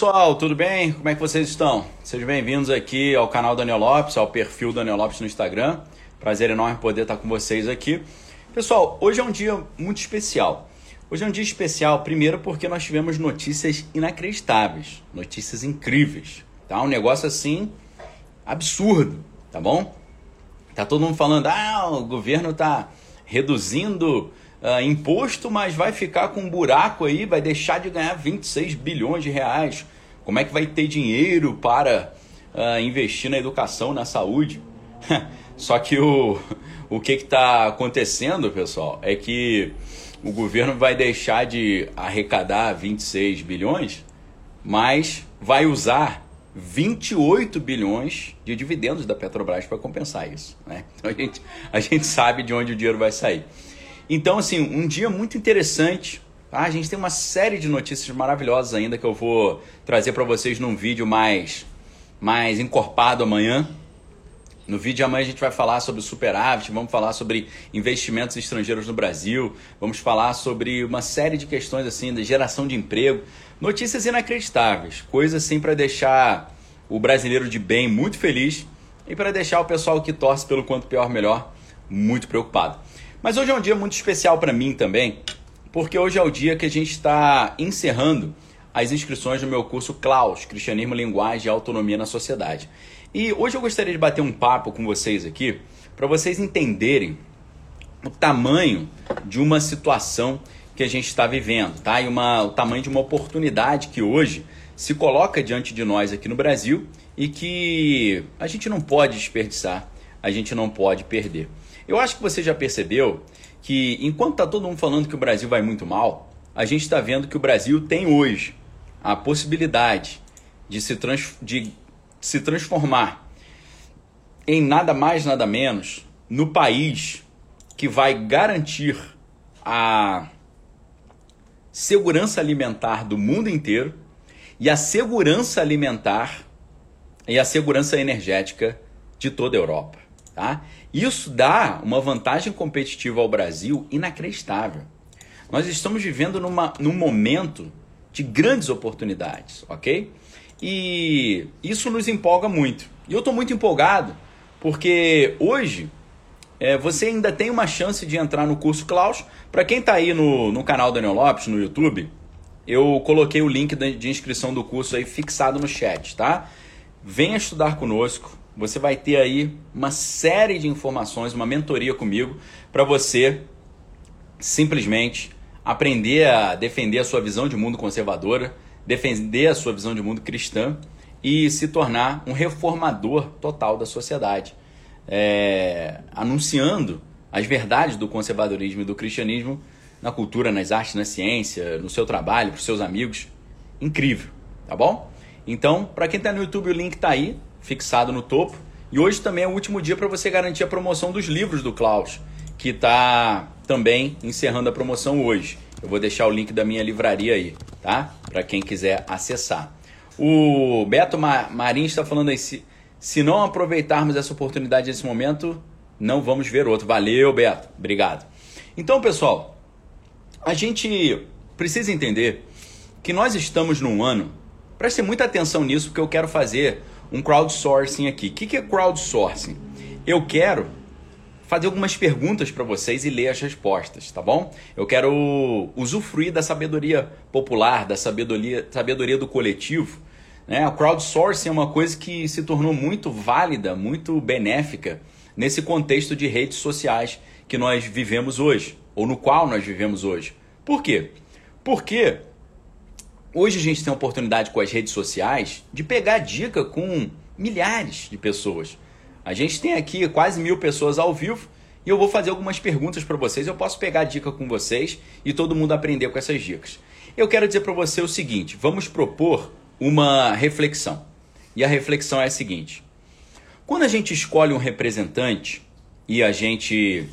pessoal, tudo bem? Como é que vocês estão? Sejam bem-vindos aqui ao canal Daniel Lopes, ao perfil Daniel Lopes no Instagram. Prazer enorme poder estar com vocês aqui. Pessoal, hoje é um dia muito especial. Hoje é um dia especial, primeiro porque nós tivemos notícias inacreditáveis, notícias incríveis, tá? Um negócio assim absurdo, tá bom? Tá todo mundo falando, ah, o governo tá reduzindo uh, imposto, mas vai ficar com um buraco aí, vai deixar de ganhar 26 bilhões de reais. Como é que vai ter dinheiro para uh, investir na educação, na saúde? Só que o, o que está acontecendo, pessoal, é que o governo vai deixar de arrecadar 26 bilhões, mas vai usar 28 bilhões de dividendos da Petrobras para compensar isso. Né? Então a gente, a gente sabe de onde o dinheiro vai sair. Então, assim, um dia muito interessante. Tá? A gente tem uma série de notícias maravilhosas ainda que eu vou trazer para vocês num vídeo mais, mais encorpado amanhã. No vídeo de amanhã a gente vai falar sobre superávit, vamos falar sobre investimentos estrangeiros no Brasil, vamos falar sobre uma série de questões assim, de geração de emprego, notícias inacreditáveis, coisas assim para deixar o brasileiro de bem muito feliz e para deixar o pessoal que torce pelo quanto pior melhor muito preocupado. Mas hoje é um dia muito especial para mim também, porque hoje é o dia que a gente está encerrando as inscrições no meu curso Klaus, Cristianismo, Linguagem e Autonomia na Sociedade. E hoje eu gostaria de bater um papo com vocês aqui, para vocês entenderem o tamanho de uma situação que a gente está vivendo, tá? E uma, o tamanho de uma oportunidade que hoje se coloca diante de nós aqui no Brasil e que a gente não pode desperdiçar, a gente não pode perder. Eu acho que você já percebeu que enquanto está todo mundo falando que o Brasil vai muito mal, a gente está vendo que o Brasil tem hoje a possibilidade de se, trans, de se transformar em nada mais, nada menos no país que vai garantir a segurança alimentar do mundo inteiro e a segurança alimentar e a segurança energética de toda a Europa. Tá? Isso dá uma vantagem competitiva ao Brasil inacreditável. Nós estamos vivendo numa, num momento de grandes oportunidades, ok? E isso nos empolga muito. E eu estou muito empolgado porque hoje é, você ainda tem uma chance de entrar no curso Klaus. Para quem está aí no, no canal Daniel Lopes, no YouTube, eu coloquei o link de inscrição do curso aí fixado no chat, tá? Venha estudar conosco você vai ter aí uma série de informações, uma mentoria comigo para você simplesmente aprender a defender a sua visão de mundo conservadora, defender a sua visão de mundo cristã e se tornar um reformador total da sociedade, é, anunciando as verdades do conservadorismo e do cristianismo na cultura, nas artes, na ciência, no seu trabalho, para os seus amigos. Incrível, tá bom? Então, para quem está no YouTube, o link está aí fixado no topo. E hoje também é o último dia para você garantir a promoção dos livros do Klaus, que está também encerrando a promoção hoje. Eu vou deixar o link da minha livraria aí, tá? Para quem quiser acessar. O Beto Marins está falando aí, se, se não aproveitarmos essa oportunidade nesse momento, não vamos ver outro. Valeu, Beto. Obrigado. Então, pessoal, a gente precisa entender que nós estamos num ano, preste muita atenção nisso, porque eu quero fazer um crowdsourcing aqui. O que é crowdsourcing? Eu quero fazer algumas perguntas para vocês e ler as respostas, tá bom? Eu quero usufruir da sabedoria popular, da sabedoria, sabedoria do coletivo. Né? A crowdsourcing é uma coisa que se tornou muito válida, muito benéfica nesse contexto de redes sociais que nós vivemos hoje, ou no qual nós vivemos hoje. Por quê? Porque Hoje a gente tem a oportunidade com as redes sociais de pegar dica com milhares de pessoas. A gente tem aqui quase mil pessoas ao vivo e eu vou fazer algumas perguntas para vocês. Eu posso pegar dica com vocês e todo mundo aprender com essas dicas. Eu quero dizer para você o seguinte: vamos propor uma reflexão. E a reflexão é a seguinte: quando a gente escolhe um representante e a gente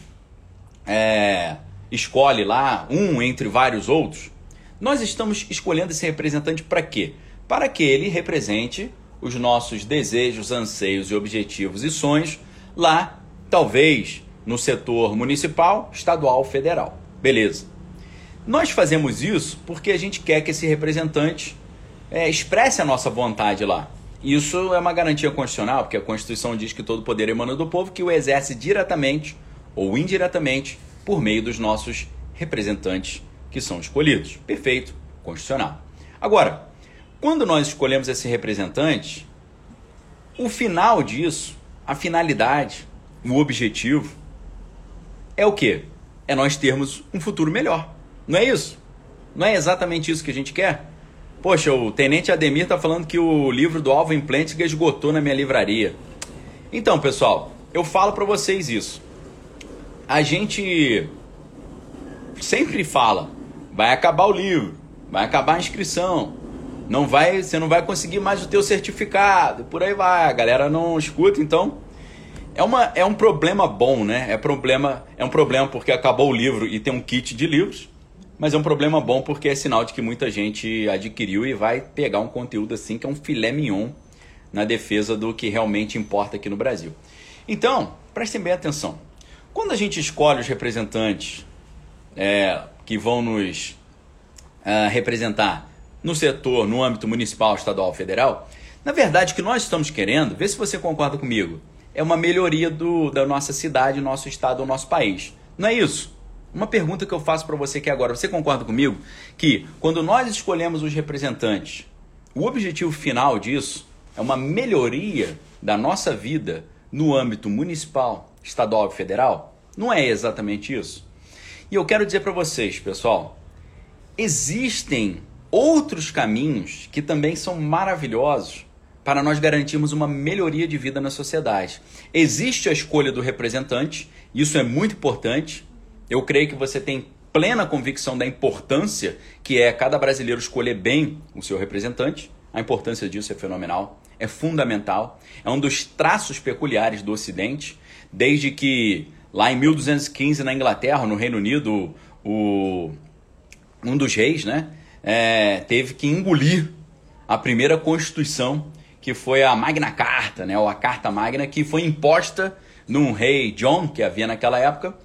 é, escolhe lá um entre vários outros, nós estamos escolhendo esse representante para quê? Para que ele represente os nossos desejos, anseios e objetivos e sonhos lá, talvez no setor municipal, estadual, federal. Beleza. Nós fazemos isso porque a gente quer que esse representante é, expresse a nossa vontade lá. Isso é uma garantia constitucional, porque a Constituição diz que todo poder emana do povo, que o exerce diretamente ou indiretamente por meio dos nossos representantes que são escolhidos. Perfeito, constitucional. Agora, quando nós escolhemos esse representante, o final disso, a finalidade, o objetivo, é o quê? É nós termos um futuro melhor. Não é isso? Não é exatamente isso que a gente quer? Poxa, o Tenente Ademir está falando que o livro do Alvin Plantinga esgotou na minha livraria. Então, pessoal, eu falo para vocês isso. A gente sempre fala, vai acabar o livro, vai acabar a inscrição, não vai, você não vai conseguir mais o teu certificado, por aí vai. A galera não escuta, então é, uma, é um problema bom, né? É problema, é um problema porque acabou o livro e tem um kit de livros, mas é um problema bom porque é sinal de que muita gente adquiriu e vai pegar um conteúdo assim que é um filé mignon na defesa do que realmente importa aqui no Brasil. Então, prestem bem atenção. Quando a gente escolhe os representantes é, que vão nos uh, representar no setor, no âmbito municipal, estadual, federal, na verdade, o que nós estamos querendo, vê se você concorda comigo, é uma melhoria do, da nossa cidade, nosso estado, do nosso país. Não é isso? Uma pergunta que eu faço para você aqui agora, você concorda comigo que quando nós escolhemos os representantes, o objetivo final disso é uma melhoria da nossa vida no âmbito municipal, estadual e federal? Não é exatamente isso. E eu quero dizer para vocês, pessoal, existem outros caminhos que também são maravilhosos para nós garantirmos uma melhoria de vida na sociedade. Existe a escolha do representante, isso é muito importante. Eu creio que você tem plena convicção da importância que é cada brasileiro escolher bem o seu representante. A importância disso é fenomenal, é fundamental, é um dos traços peculiares do Ocidente, desde que lá em 1215 na Inglaterra, no Reino Unido, o, um dos reis, né, é, teve que engolir a primeira constituição, que foi a Magna Carta, né, ou a Carta Magna, que foi imposta num rei John, que havia naquela época,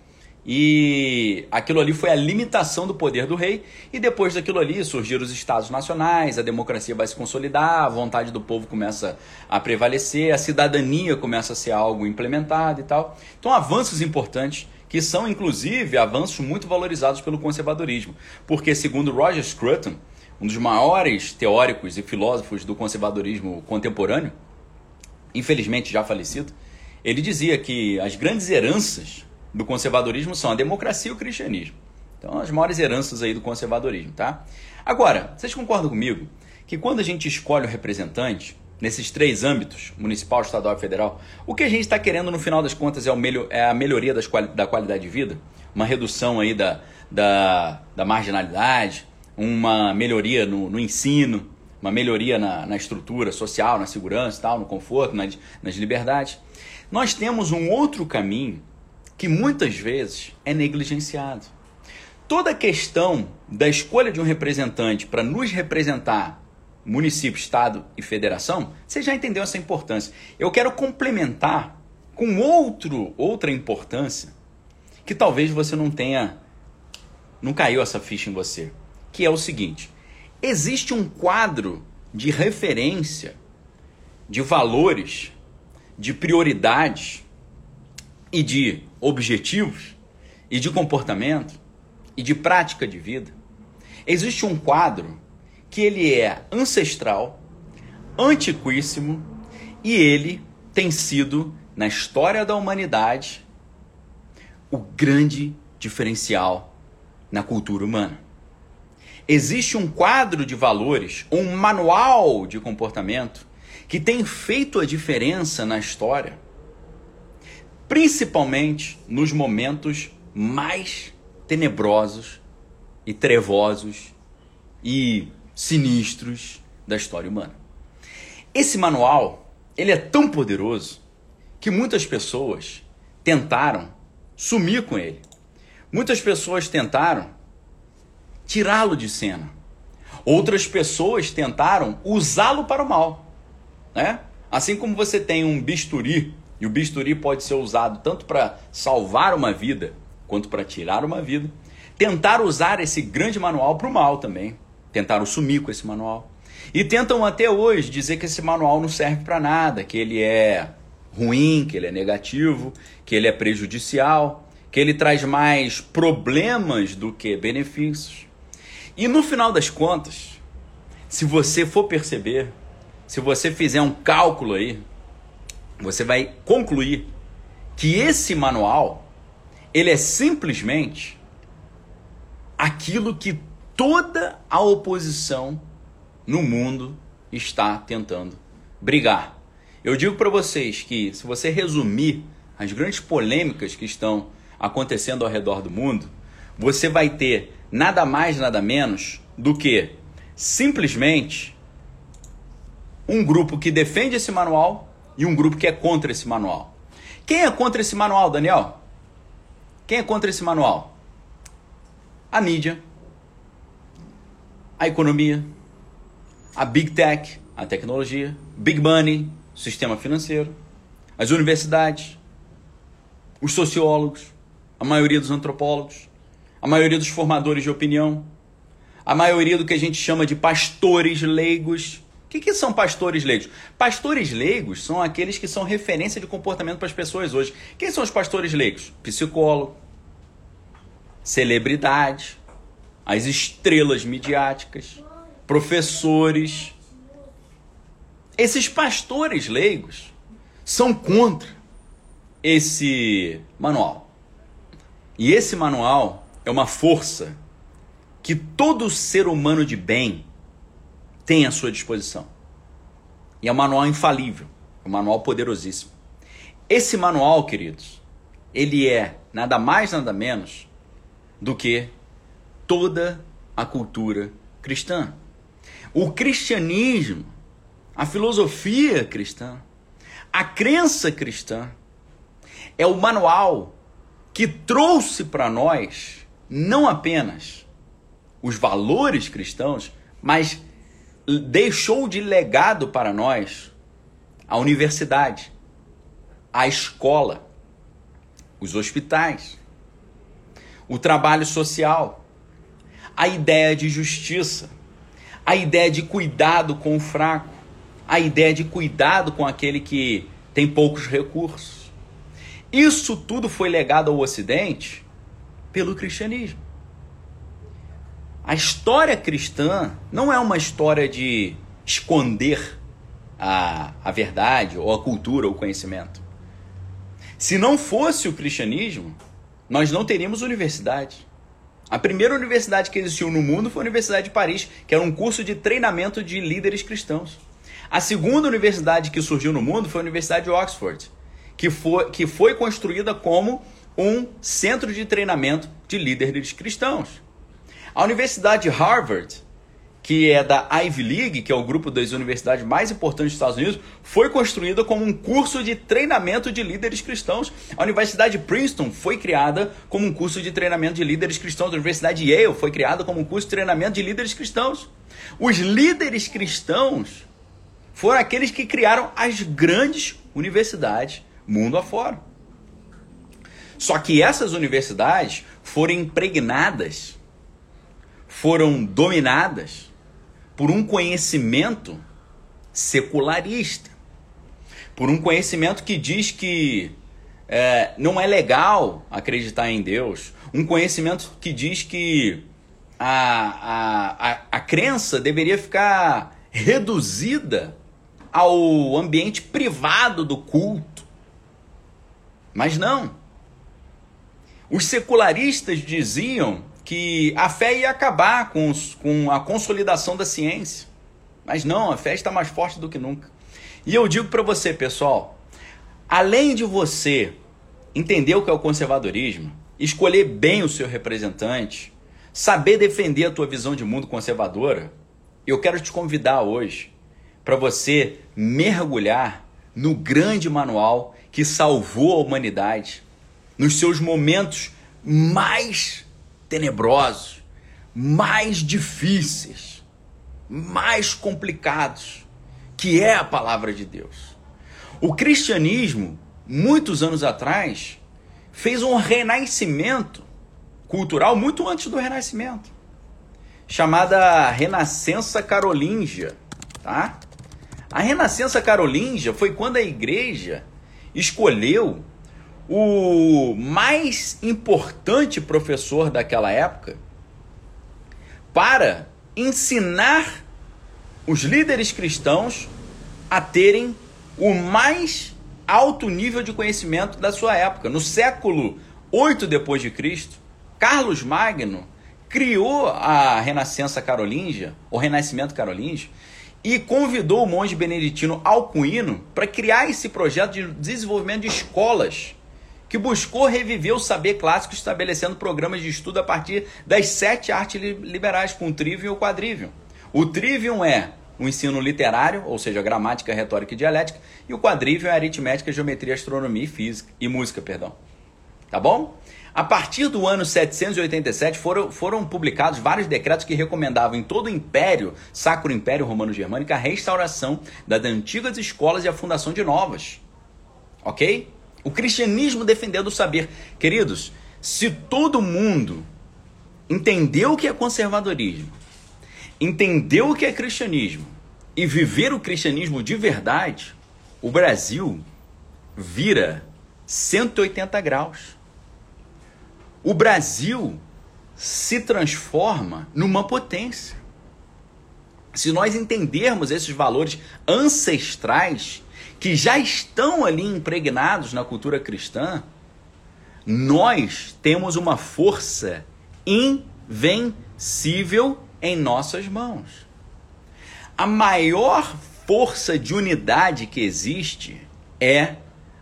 e aquilo ali foi a limitação do poder do rei, e depois daquilo ali surgiram os estados nacionais, a democracia vai se consolidar, a vontade do povo começa a prevalecer, a cidadania começa a ser algo implementado e tal. Então, avanços importantes que são inclusive avanços muito valorizados pelo conservadorismo, porque segundo Roger Scruton, um dos maiores teóricos e filósofos do conservadorismo contemporâneo, infelizmente já falecido, ele dizia que as grandes heranças do conservadorismo são a democracia e o cristianismo. Então, as maiores heranças aí do conservadorismo, tá? Agora, vocês concordam comigo que quando a gente escolhe o representante, nesses três âmbitos, municipal, estadual e federal, o que a gente está querendo no final das contas é, melhor, é a melhoria das, da qualidade de vida, uma redução aí da, da, da marginalidade, uma melhoria no, no ensino, uma melhoria na, na, estrutura social, na segurança, tal, no conforto, nas, nas liberdades. Nós temos um outro caminho que muitas vezes é negligenciado. Toda a questão da escolha de um representante para nos representar município, estado e federação, você já entendeu essa importância. Eu quero complementar com outro, outra importância que talvez você não tenha não caiu essa ficha em você, que é o seguinte: existe um quadro de referência de valores, de prioridades e de objetivos e de comportamento e de prática de vida. Existe um quadro que ele é ancestral, antiquíssimo e ele tem sido, na história da humanidade, o grande diferencial na cultura humana. Existe um quadro de valores, um manual de comportamento que tem feito a diferença na história, principalmente nos momentos mais tenebrosos e trevosos e sinistros da história humana. Esse manual, ele é tão poderoso que muitas pessoas tentaram sumir com ele. Muitas pessoas tentaram tirá-lo de cena. Outras pessoas tentaram usá-lo para o mal, né? Assim como você tem um bisturi, e o bisturi pode ser usado tanto para salvar uma vida quanto para tirar uma vida, tentaram usar esse grande manual para o mal também tentaram sumir com esse manual. E tentam até hoje dizer que esse manual não serve para nada, que ele é ruim, que ele é negativo, que ele é prejudicial, que ele traz mais problemas do que benefícios. E no final das contas, se você for perceber, se você fizer um cálculo aí, você vai concluir que esse manual ele é simplesmente aquilo que toda a oposição no mundo está tentando brigar. Eu digo para vocês que se você resumir as grandes polêmicas que estão acontecendo ao redor do mundo, você vai ter nada mais, nada menos do que simplesmente um grupo que defende esse manual e um grupo que é contra esse manual. Quem é contra esse manual, Daniel? Quem é contra esse manual? A mídia, a economia, a big tech, a tecnologia, big money, sistema financeiro, as universidades, os sociólogos, a maioria dos antropólogos, a maioria dos formadores de opinião, a maioria do que a gente chama de pastores leigos. Que, que são pastores leigos? Pastores leigos são aqueles que são referência de comportamento para as pessoas hoje. Quem são os pastores leigos? Psicólogo, celebridade, as estrelas midiáticas, professores. Esses pastores leigos são contra esse manual. E esse manual é uma força que todo ser humano de bem tem à sua disposição. E é um manual infalível, um manual poderosíssimo. Esse manual, queridos, ele é nada mais, nada menos do que toda a cultura cristã. O cristianismo, a filosofia cristã, a crença cristã é o manual que trouxe para nós não apenas os valores cristãos, mas deixou de legado para nós a universidade, a escola, os hospitais, o trabalho social, a ideia de justiça, a ideia de cuidado com o fraco, a ideia de cuidado com aquele que tem poucos recursos. Isso tudo foi legado ao Ocidente pelo cristianismo. A história cristã não é uma história de esconder a, a verdade, ou a cultura, ou o conhecimento. Se não fosse o cristianismo, nós não teríamos universidade. A primeira universidade que existiu no mundo foi a Universidade de Paris, que era um curso de treinamento de líderes cristãos. A segunda universidade que surgiu no mundo foi a Universidade de Oxford, que foi, que foi construída como um centro de treinamento de líderes cristãos. A Universidade de Harvard que é da Ivy League, que é o grupo das universidades mais importantes dos Estados Unidos, foi construída como um curso de treinamento de líderes cristãos. A Universidade de Princeton foi criada como um curso de treinamento de líderes cristãos. A Universidade de Yale foi criada como um curso de treinamento de líderes cristãos. Os líderes cristãos foram aqueles que criaram as grandes universidades mundo afora. Só que essas universidades foram impregnadas, foram dominadas por um conhecimento secularista, por um conhecimento que diz que é, não é legal acreditar em Deus, um conhecimento que diz que a, a, a, a crença deveria ficar reduzida ao ambiente privado do culto. Mas não. Os secularistas diziam que a fé ia acabar com, os, com a consolidação da ciência. Mas não, a fé está mais forte do que nunca. E eu digo para você, pessoal, além de você entender o que é o conservadorismo, escolher bem o seu representante, saber defender a tua visão de mundo conservadora, eu quero te convidar hoje para você mergulhar no grande manual que salvou a humanidade nos seus momentos mais tenebrosos, mais difíceis, mais complicados, que é a palavra de Deus. O cristianismo, muitos anos atrás, fez um renascimento cultural muito antes do renascimento, chamada Renascença Carolíngia. tá? A Renascença Carolíngia foi quando a igreja escolheu o mais importante professor daquela época para ensinar os líderes cristãos a terem o mais alto nível de conhecimento da sua época. No século 8 depois de Cristo, Carlos Magno criou a Renascença Carolíngia, o Renascimento Carolíngio, e convidou o monge beneditino Alcuino para criar esse projeto de desenvolvimento de escolas que buscou reviver o saber clássico estabelecendo programas de estudo a partir das sete artes liberais, com o trivium e o quadrivium. O trivium é o ensino literário, ou seja, gramática, retórica e dialética, e o quadrivium é aritmética, geometria, astronomia e física e música, perdão. Tá bom? A partir do ano 787 foram, foram publicados vários decretos que recomendavam em todo o Império, Sacro Império Romano-Germânico, a restauração das antigas escolas e a fundação de novas. Ok? O cristianismo defendendo o saber. Queridos, se todo mundo entendeu o que é conservadorismo, entendeu o que é cristianismo e viver o cristianismo de verdade, o Brasil vira 180 graus. O Brasil se transforma numa potência. Se nós entendermos esses valores ancestrais que já estão ali impregnados na cultura cristã, nós temos uma força invencível em nossas mãos. A maior força de unidade que existe é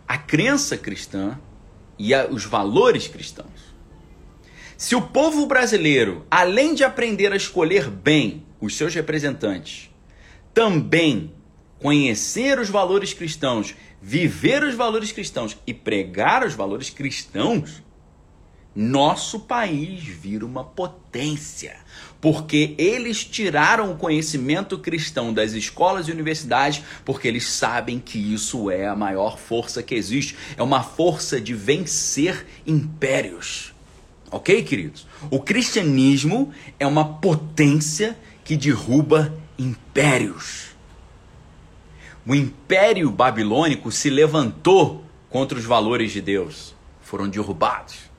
a crença cristã e a, os valores cristãos. Se o povo brasileiro, além de aprender a escolher bem os seus representantes, também conhecer os valores cristãos, viver os valores cristãos e pregar os valores cristãos, nosso país vira uma potência, porque eles tiraram o conhecimento cristão das escolas e universidades, porque eles sabem que isso é a maior força que existe, é uma força de vencer impérios. OK, queridos? O cristianismo é uma potência que derruba impérios. O império babilônico se levantou contra os valores de Deus, foram derrubados.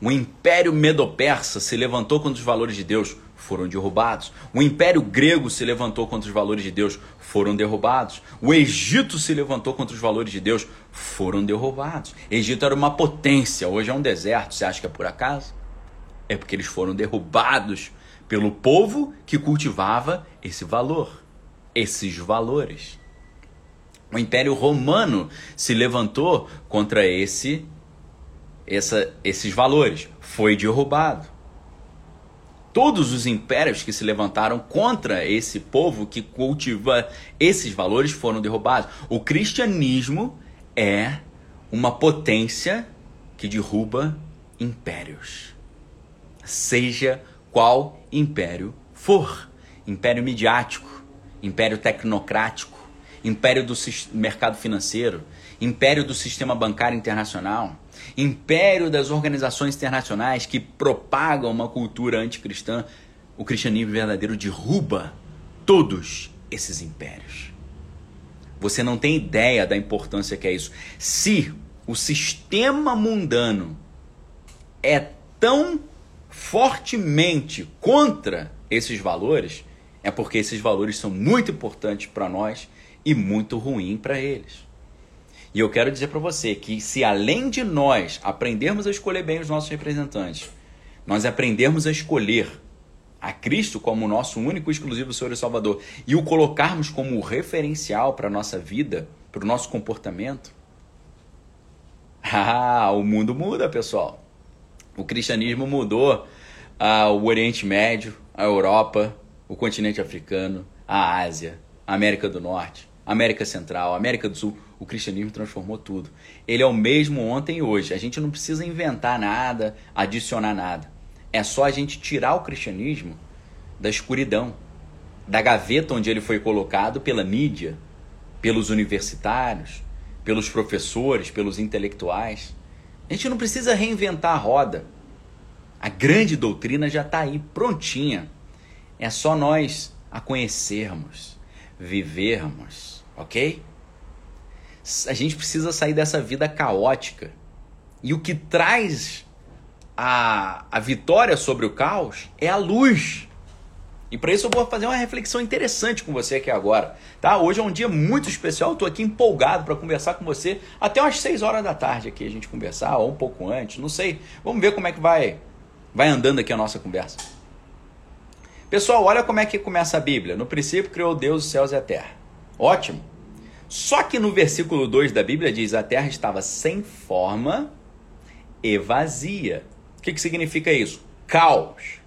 O império medo-persa se levantou contra os valores de Deus, foram derrubados. O império grego se levantou contra os valores de Deus, foram derrubados. O Egito se levantou contra os valores de Deus, foram derrubados. Egito era uma potência, hoje é um deserto. Você acha que é por acaso? É porque eles foram derrubados pelo povo que cultivava esse valor, esses valores. O Império Romano se levantou contra esse, essa, esses valores, foi derrubado. Todos os impérios que se levantaram contra esse povo que cultiva esses valores foram derrubados. O cristianismo é uma potência que derruba impérios. Seja qual império for império midiático, império tecnocrático, império do mercado financeiro, império do sistema bancário internacional, império das organizações internacionais que propagam uma cultura anticristã, o cristianismo verdadeiro derruba todos esses impérios. Você não tem ideia da importância que é isso. Se o sistema mundano é tão fortemente contra esses valores, é porque esses valores são muito importantes para nós e muito ruim para eles. E eu quero dizer para você que se além de nós aprendermos a escolher bem os nossos representantes, nós aprendermos a escolher a Cristo como nosso único e exclusivo Senhor e Salvador e o colocarmos como referencial para a nossa vida, para o nosso comportamento, ah, o mundo muda, pessoal. O cristianismo mudou ah, o Oriente Médio, a Europa, o continente africano, a Ásia, a América do Norte. América Central, América do Sul, o cristianismo transformou tudo. Ele é o mesmo ontem e hoje. A gente não precisa inventar nada, adicionar nada. É só a gente tirar o cristianismo da escuridão, da gaveta onde ele foi colocado pela mídia, pelos universitários, pelos professores, pelos intelectuais. A gente não precisa reinventar a roda. A grande doutrina já está aí, prontinha. É só nós a conhecermos vivermos, ok? A gente precisa sair dessa vida caótica. E o que traz a, a vitória sobre o caos é a luz. E para isso eu vou fazer uma reflexão interessante com você aqui agora, tá? Hoje é um dia muito especial, estou aqui empolgado para conversar com você até umas 6 horas da tarde aqui a gente conversar, ou um pouco antes, não sei. Vamos ver como é que vai vai andando aqui a nossa conversa. Pessoal, olha como é que começa a Bíblia. No princípio criou Deus os céus e a terra. Ótimo. Só que no versículo 2 da Bíblia diz: a terra estava sem forma e vazia. O que, que significa isso? Caos.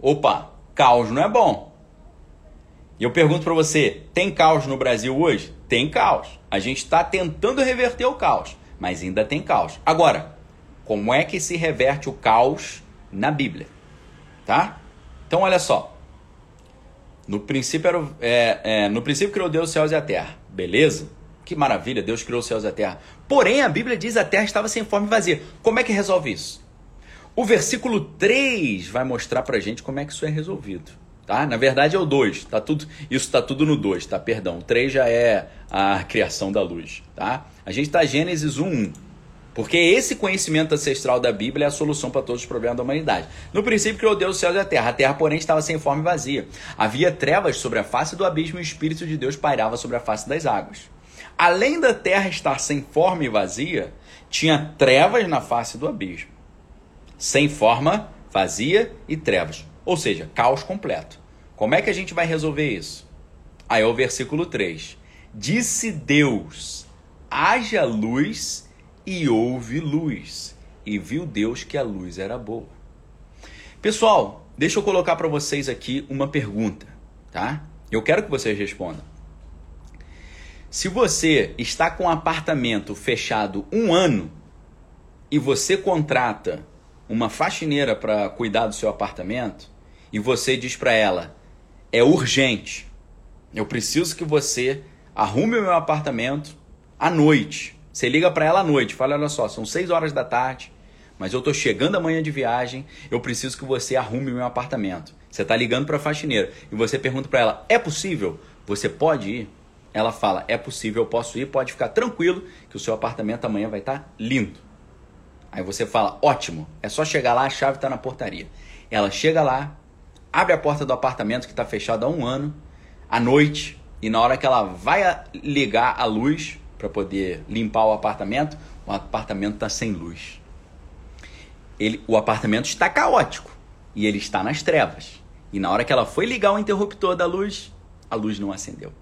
Opa, Caos não é bom. E eu pergunto para você: tem caos no Brasil hoje? Tem caos. A gente está tentando reverter o caos, mas ainda tem caos. Agora, como é que se reverte o caos na Bíblia? Tá? Então, olha só. No princípio, era, é, é, no princípio criou Deus os céus e a terra. Beleza? Que maravilha, Deus criou os céus e a terra. Porém, a Bíblia diz a terra estava sem forma e vazia. Como é que resolve isso? O versículo 3 vai mostrar pra gente como é que isso é resolvido. Tá? Na verdade é o 2, tá tudo, isso está tudo no 2, tá? Perdão, o 3 já é a criação da luz, tá? A gente está Gênesis 1, 1. Porque esse conhecimento ancestral da Bíblia é a solução para todos os problemas da humanidade. No princípio criou Deus o céu e a terra. A terra, porém, estava sem forma e vazia. Havia trevas sobre a face do abismo e o Espírito de Deus pairava sobre a face das águas. Além da terra estar sem forma e vazia, tinha trevas na face do abismo sem forma, vazia e trevas. Ou seja, caos completo. Como é que a gente vai resolver isso? Aí é o versículo 3. Disse Deus: haja luz e houve luz. E viu Deus que a luz era boa. Pessoal, deixa eu colocar para vocês aqui uma pergunta, tá? Eu quero que vocês respondam. Se você está com um apartamento fechado um ano e você contrata uma faxineira para cuidar do seu apartamento e você diz para ela: é urgente, eu preciso que você arrume o meu apartamento à noite. Você liga para ela à noite, fala: olha só, são 6 horas da tarde, mas eu tô chegando amanhã de viagem, eu preciso que você arrume meu apartamento. Você tá ligando para a faxineira e você pergunta para ela: é possível? Você pode ir? Ela fala: é possível, eu posso ir, pode ficar tranquilo que o seu apartamento amanhã vai estar tá lindo. Aí você fala, ótimo, é só chegar lá, a chave está na portaria. Ela chega lá, abre a porta do apartamento que está fechado há um ano, à noite, e na hora que ela vai ligar a luz para poder limpar o apartamento, o apartamento está sem luz. Ele, o apartamento está caótico e ele está nas trevas. E na hora que ela foi ligar o interruptor da luz, a luz não acendeu.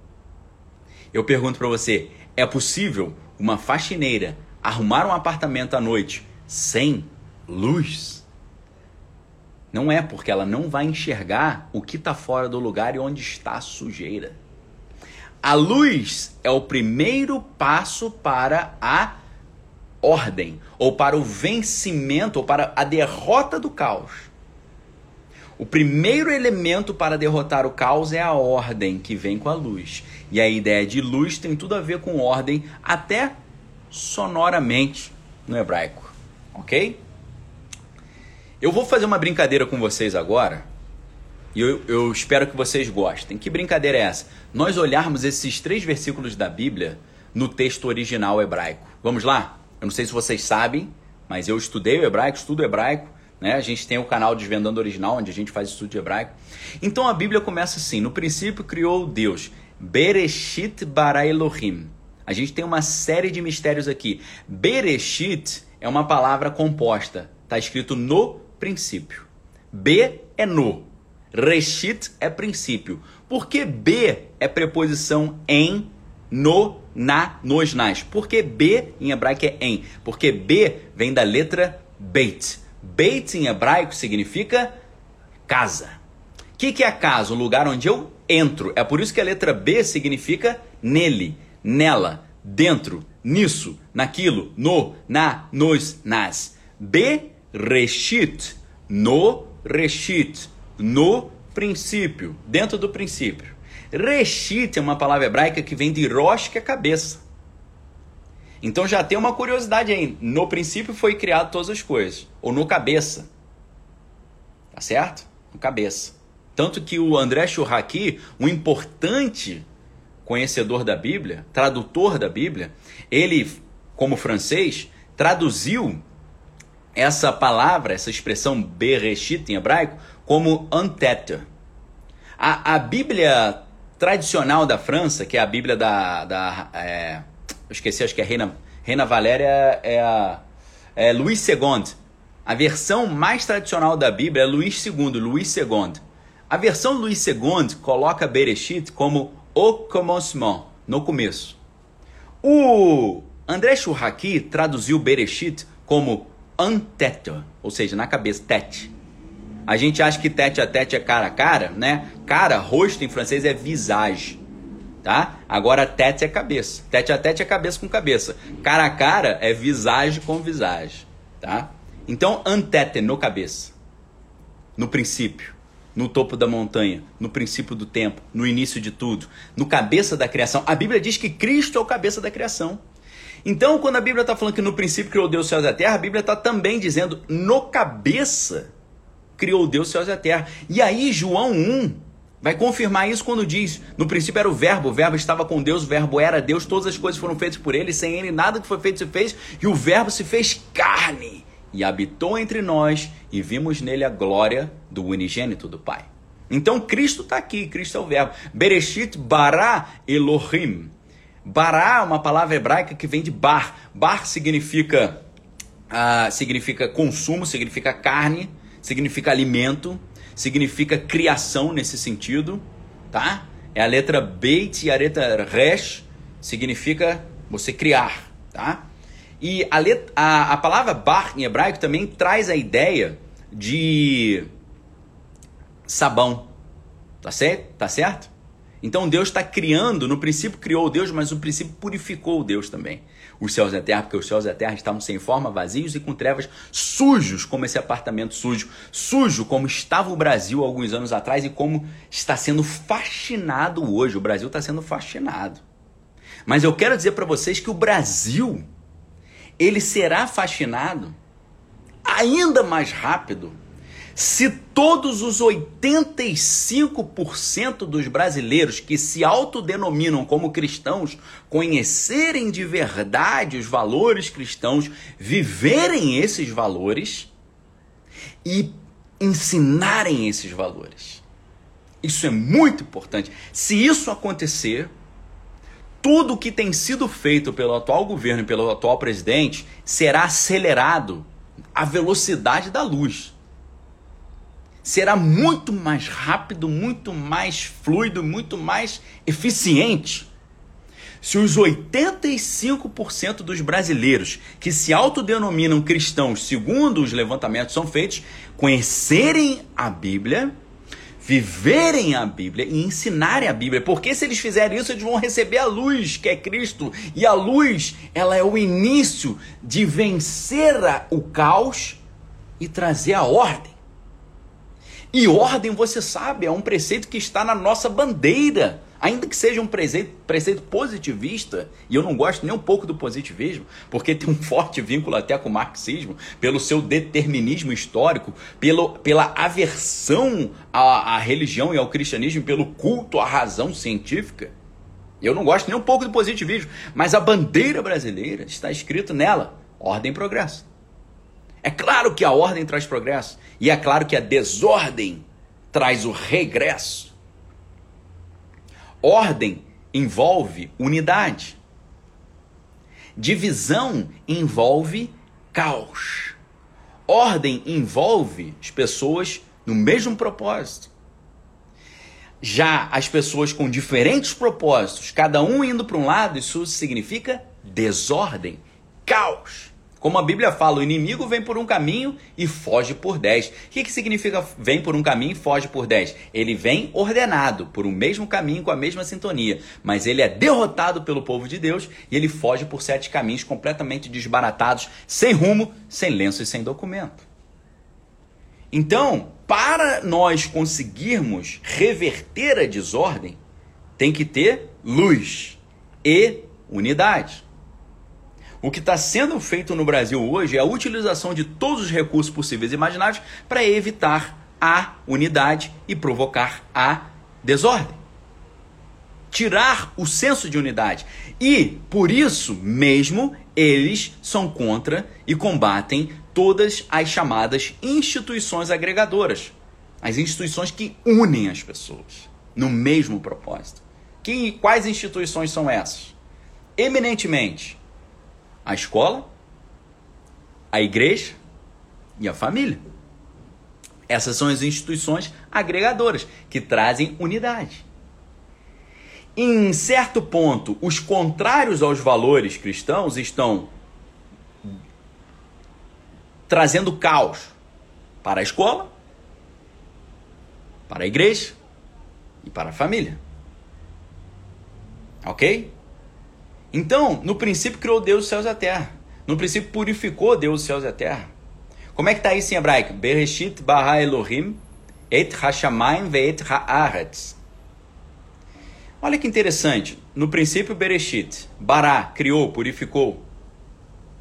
Eu pergunto para você, é possível uma faxineira arrumar um apartamento à noite sem luz, não é porque ela não vai enxergar o que está fora do lugar e onde está a sujeira. A luz é o primeiro passo para a ordem, ou para o vencimento, ou para a derrota do caos. O primeiro elemento para derrotar o caos é a ordem que vem com a luz. E a ideia de luz tem tudo a ver com ordem, até sonoramente no hebraico ok? Eu vou fazer uma brincadeira com vocês agora e eu, eu espero que vocês gostem. Que brincadeira é essa? Nós olharmos esses três versículos da Bíblia no texto original hebraico. Vamos lá? Eu não sei se vocês sabem, mas eu estudei o hebraico, estudo hebraico. Né? A gente tem o canal Desvendando Original, onde a gente faz estudo de hebraico. Então a Bíblia começa assim: No princípio criou Deus. Bereshit bara Elohim. A gente tem uma série de mistérios aqui. Bereshit é uma palavra composta. Está escrito no princípio. B é no. Reshit é princípio. Por que B é preposição em, no, na, nos, nas? Porque B em hebraico é em. Porque B vem da letra Beit. Beit em hebraico significa casa. O que, que é casa? O lugar onde eu entro. É por isso que a letra B significa nele, nela, dentro, nisso, naquilo, no, na, nos, nas. Be reshit, no reshit, no princípio, dentro do princípio. Reshit é uma palavra hebraica que vem de rosh, que é cabeça. Então já tem uma curiosidade aí. No princípio foi criado todas as coisas. Ou no cabeça. Tá certo? No cabeça. Tanto que o André Churraqui, um importante conhecedor da Bíblia, tradutor da Bíblia, ele, como francês, traduziu essa palavra, essa expressão bereshit em hebraico, como antete. A, a Bíblia tradicional da França, que é a Bíblia da. da é, eu esqueci, acho que é Reina, Reina Valéria, é a é Luís II. A versão mais tradicional da Bíblia é Luís II, Luís II. A versão Luís II coloca Bereshit como o commencement, no começo. O André Churraqui traduziu Bereshit como antete, ou seja, na cabeça, tete. A gente acha que tete a tete é cara a cara, né? Cara, rosto em francês é visage, tá? Agora tete é cabeça. Tete a tete é cabeça com cabeça. Cara a cara é visage com visage, tá? Então, antete no cabeça. No princípio, no topo da montanha, no princípio do tempo, no início de tudo, no cabeça da criação. A Bíblia diz que Cristo é o cabeça da criação. Então, quando a Bíblia está falando que no princípio criou Deus os céus e a terra, a Bíblia está também dizendo no cabeça criou Deus céus e a terra. E aí, João 1 vai confirmar isso quando diz: no princípio era o Verbo, o Verbo estava com Deus, o Verbo era Deus, todas as coisas foram feitas por ele, sem ele nada que foi feito se fez, e o Verbo se fez carne e habitou entre nós, e vimos nele a glória do unigênito do Pai. Então Cristo está aqui, Cristo é o Verbo. Bereshit bara Elohim. Bará é uma palavra hebraica que vem de bar. Bar significa, uh, significa consumo, significa carne significa alimento, significa criação nesse sentido, tá? É a letra Beit e a letra Resh significa você criar, tá? E a, letra, a, a palavra bar em hebraico também traz a ideia de sabão, tá certo? Tá certo? Então Deus está criando, no princípio criou Deus, mas no princípio purificou Deus também. Os céus e a terra, porque os céus e a terra estavam sem forma, vazios e com trevas, sujos como esse apartamento sujo, sujo como estava o Brasil alguns anos atrás e como está sendo fascinado hoje. O Brasil está sendo fascinado. Mas eu quero dizer para vocês que o Brasil ele será fascinado ainda mais rápido se todos os 85% dos brasileiros que se autodenominam como cristãos conhecerem de verdade os valores cristãos, viverem esses valores e ensinarem esses valores. Isso é muito importante. Se isso acontecer, tudo que tem sido feito pelo atual governo e pelo atual presidente será acelerado à velocidade da luz será muito mais rápido, muito mais fluido, muito mais eficiente. Se os 85% dos brasileiros que se autodenominam cristãos, segundo os levantamentos são feitos, conhecerem a Bíblia, viverem a Bíblia e ensinarem a Bíblia, porque se eles fizerem isso, eles vão receber a luz, que é Cristo, e a luz, ela é o início de vencer o caos e trazer a ordem. E ordem, você sabe, é um preceito que está na nossa bandeira. Ainda que seja um preceito, preceito positivista, e eu não gosto nem um pouco do positivismo, porque tem um forte vínculo até com o marxismo, pelo seu determinismo histórico, pelo, pela aversão à, à religião e ao cristianismo, pelo culto à razão científica. Eu não gosto nem um pouco do positivismo, mas a bandeira brasileira está escrito nela: ordem e progresso. É claro que a ordem traz progresso e é claro que a desordem traz o regresso. Ordem envolve unidade. Divisão envolve caos. Ordem envolve as pessoas no mesmo propósito. Já as pessoas com diferentes propósitos, cada um indo para um lado, isso significa desordem, caos. Como a Bíblia fala, o inimigo vem por um caminho e foge por dez. O que, que significa vem por um caminho e foge por dez? Ele vem ordenado por um mesmo caminho com a mesma sintonia, mas ele é derrotado pelo povo de Deus e ele foge por sete caminhos completamente desbaratados, sem rumo, sem lenço e sem documento. Então, para nós conseguirmos reverter a desordem, tem que ter luz e unidade. O que está sendo feito no Brasil hoje é a utilização de todos os recursos possíveis e imagináveis para evitar a unidade e provocar a desordem. Tirar o senso de unidade. E, por isso mesmo, eles são contra e combatem todas as chamadas instituições agregadoras. As instituições que unem as pessoas no mesmo propósito. Que, quais instituições são essas? Eminentemente, a escola, a igreja e a família. Essas são as instituições agregadoras que trazem unidade. Em certo ponto, os contrários aos valores cristãos estão trazendo caos para a escola, para a igreja e para a família. Ok? Então, no princípio criou Deus os céus e a terra. No princípio purificou Deus os céus e a terra. Como é que está isso em hebraico? Bereshit bara Elohim et hashamayim ve'et haaretz. Olha que interessante. No princípio, Bereshit. Bará, criou, purificou.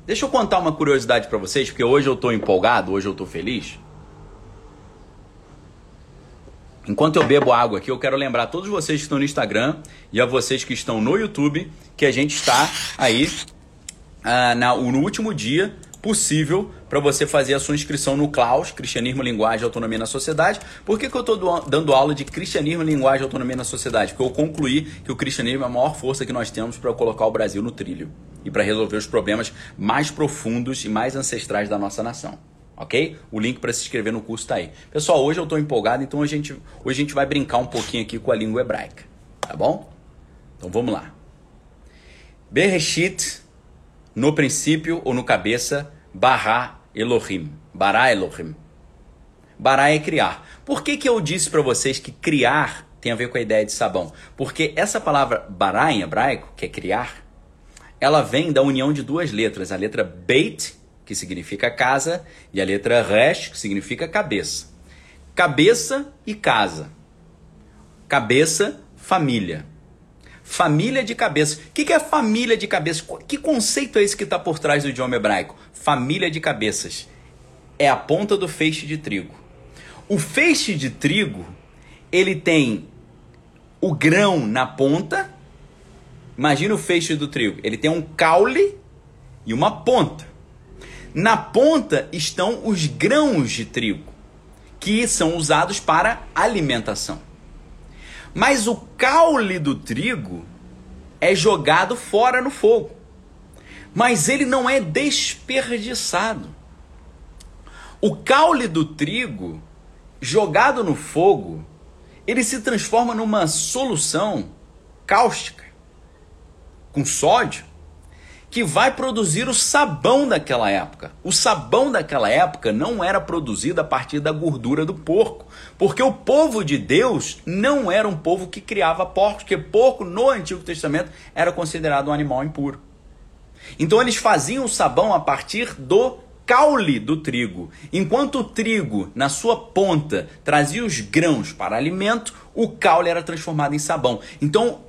Deixa eu contar uma curiosidade para vocês, porque hoje eu estou empolgado, hoje eu estou feliz. Enquanto eu bebo água aqui, eu quero lembrar a todos vocês que estão no Instagram e a vocês que estão no YouTube que a gente está aí ah, na, no último dia possível para você fazer a sua inscrição no Claus, Cristianismo, Linguagem e Autonomia na Sociedade. Por que, que eu estou dando aula de Cristianismo, Linguagem e Autonomia na Sociedade? Porque eu concluí que o cristianismo é a maior força que nós temos para colocar o Brasil no trilho e para resolver os problemas mais profundos e mais ancestrais da nossa nação ok? O link para se inscrever no curso está aí. Pessoal, hoje eu estou empolgado, então a gente, hoje a gente vai brincar um pouquinho aqui com a língua hebraica, tá bom? Então vamos lá. Bereshit, no princípio ou no cabeça, Bará Elohim. Bará Elohim. Bará é criar. Por que, que eu disse para vocês que criar tem a ver com a ideia de sabão? Porque essa palavra bará em hebraico, que é criar, ela vem da união de duas letras, a letra Beit que significa casa, e a letra Resh, que significa cabeça. Cabeça e casa. Cabeça, família. Família de cabeça. O que é família de cabeça? Que conceito é esse que está por trás do idioma hebraico? Família de cabeças. É a ponta do feixe de trigo. O feixe de trigo, ele tem o grão na ponta. Imagina o feixe do trigo. Ele tem um caule e uma ponta. Na ponta estão os grãos de trigo, que são usados para alimentação. Mas o caule do trigo é jogado fora no fogo. Mas ele não é desperdiçado. O caule do trigo jogado no fogo, ele se transforma numa solução cáustica com sódio que vai produzir o sabão daquela época. O sabão daquela época não era produzido a partir da gordura do porco, porque o povo de Deus não era um povo que criava porcos, porque porco no Antigo Testamento era considerado um animal impuro. Então eles faziam o sabão a partir do caule do trigo. Enquanto o trigo, na sua ponta, trazia os grãos para alimento, o caule era transformado em sabão. Então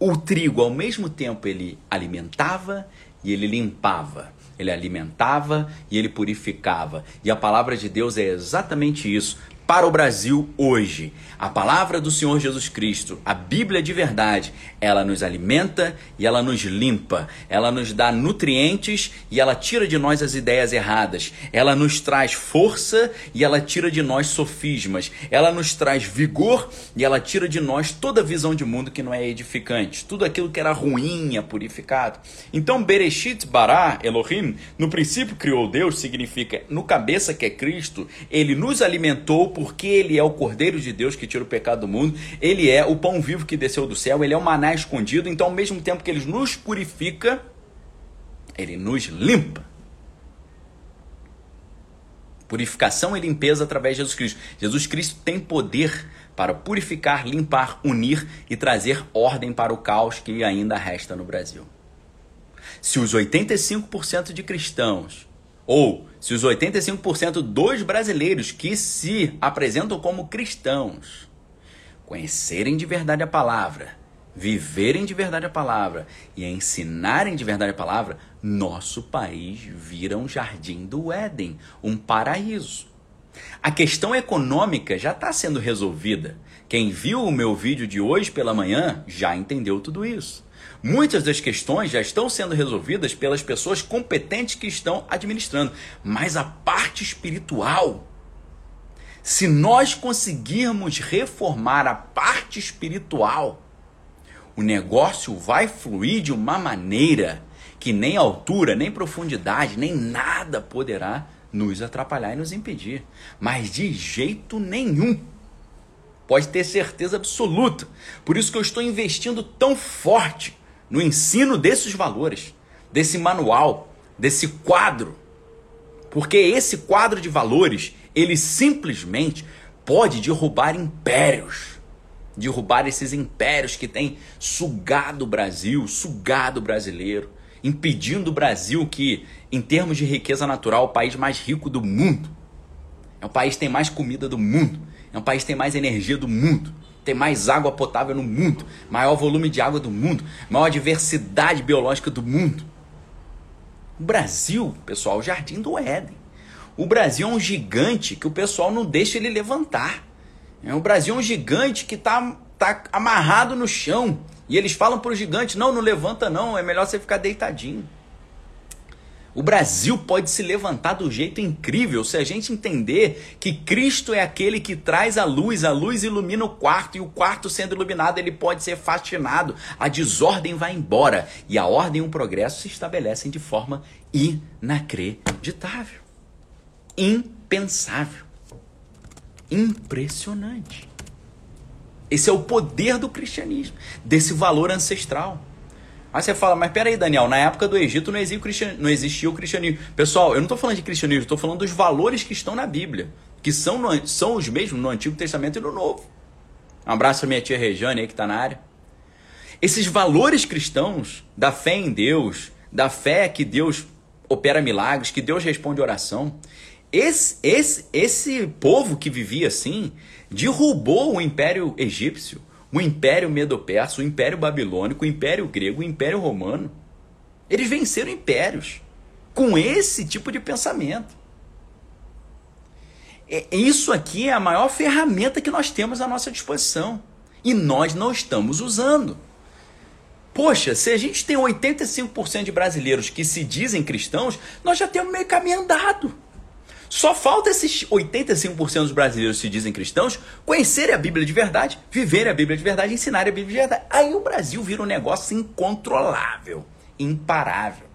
o trigo, ao mesmo tempo, ele alimentava e ele limpava. Ele alimentava e ele purificava. E a palavra de Deus é exatamente isso para o Brasil hoje. A palavra do Senhor Jesus Cristo, a Bíblia de verdade, ela nos alimenta e ela nos limpa. Ela nos dá nutrientes e ela tira de nós as ideias erradas. Ela nos traz força e ela tira de nós sofismas. Ela nos traz vigor e ela tira de nós toda visão de mundo que não é edificante. Tudo aquilo que era ruim é purificado. Então, Bereshit bara Elohim, no princípio criou Deus, significa no cabeça que é Cristo, ele nos alimentou porque ele é o Cordeiro de Deus que tira o pecado do mundo, ele é o pão vivo que desceu do céu, ele é o maná escondido, então ao mesmo tempo que ele nos purifica, ele nos limpa. Purificação e limpeza através de Jesus Cristo. Jesus Cristo tem poder para purificar, limpar, unir e trazer ordem para o caos que ainda resta no Brasil. Se os 85% de cristãos ou se os 85% dos brasileiros que se apresentam como cristãos conhecerem de verdade a palavra, viverem de verdade a palavra e ensinarem de verdade a palavra, nosso país vira um jardim do Éden, um paraíso. A questão econômica já está sendo resolvida. Quem viu o meu vídeo de hoje pela manhã já entendeu tudo isso. Muitas das questões já estão sendo resolvidas pelas pessoas competentes que estão administrando, mas a parte espiritual, se nós conseguirmos reformar a parte espiritual, o negócio vai fluir de uma maneira que nem altura, nem profundidade, nem nada poderá nos atrapalhar e nos impedir. Mas de jeito nenhum. Pode ter certeza absoluta. Por isso que eu estou investindo tão forte no ensino desses valores, desse manual, desse quadro. Porque esse quadro de valores, ele simplesmente pode derrubar impérios. Derrubar esses impérios que têm sugado o Brasil, sugado o brasileiro, impedindo o Brasil que, em termos de riqueza natural, é o país mais rico do mundo. É o país que tem mais comida do mundo. É um país que tem mais energia do mundo tem mais água potável no mundo, maior volume de água do mundo, maior diversidade biológica do mundo. O Brasil, pessoal, o jardim do Éden. O Brasil é um gigante que o pessoal não deixa ele levantar. É, o Brasil é um gigante que está tá amarrado no chão. E eles falam para o gigante: não, não levanta, não, é melhor você ficar deitadinho. O Brasil pode se levantar do jeito incrível se a gente entender que Cristo é aquele que traz a luz, a luz ilumina o quarto e o quarto sendo iluminado ele pode ser fascinado, a desordem vai embora e a ordem e o progresso se estabelecem de forma inacreditável, impensável, impressionante. Esse é o poder do cristianismo, desse valor ancestral. Aí você fala, mas peraí, Daniel, na época do Egito não existia não existia o cristianismo. Pessoal, eu não estou falando de cristianismo, estou falando dos valores que estão na Bíblia, que são, no... são os mesmos no Antigo Testamento e no Novo. Um abraço à minha tia Rejane aí que está na área. Esses valores cristãos da fé em Deus, da fé que Deus opera milagres, que Deus responde oração, esse, esse, esse povo que vivia assim derrubou o Império Egípcio o Império Medo-Persa, o Império Babilônico, o Império Grego, o Império Romano. Eles venceram impérios com esse tipo de pensamento. Isso aqui é a maior ferramenta que nós temos à nossa disposição. E nós não estamos usando. Poxa, se a gente tem 85% de brasileiros que se dizem cristãos, nós já temos meio caminho andado. Só falta esses 85% dos brasileiros que se dizem cristãos conhecerem a Bíblia de verdade, viverem a Bíblia de verdade, ensinarem a Bíblia de verdade. Aí o Brasil vira um negócio incontrolável, imparável.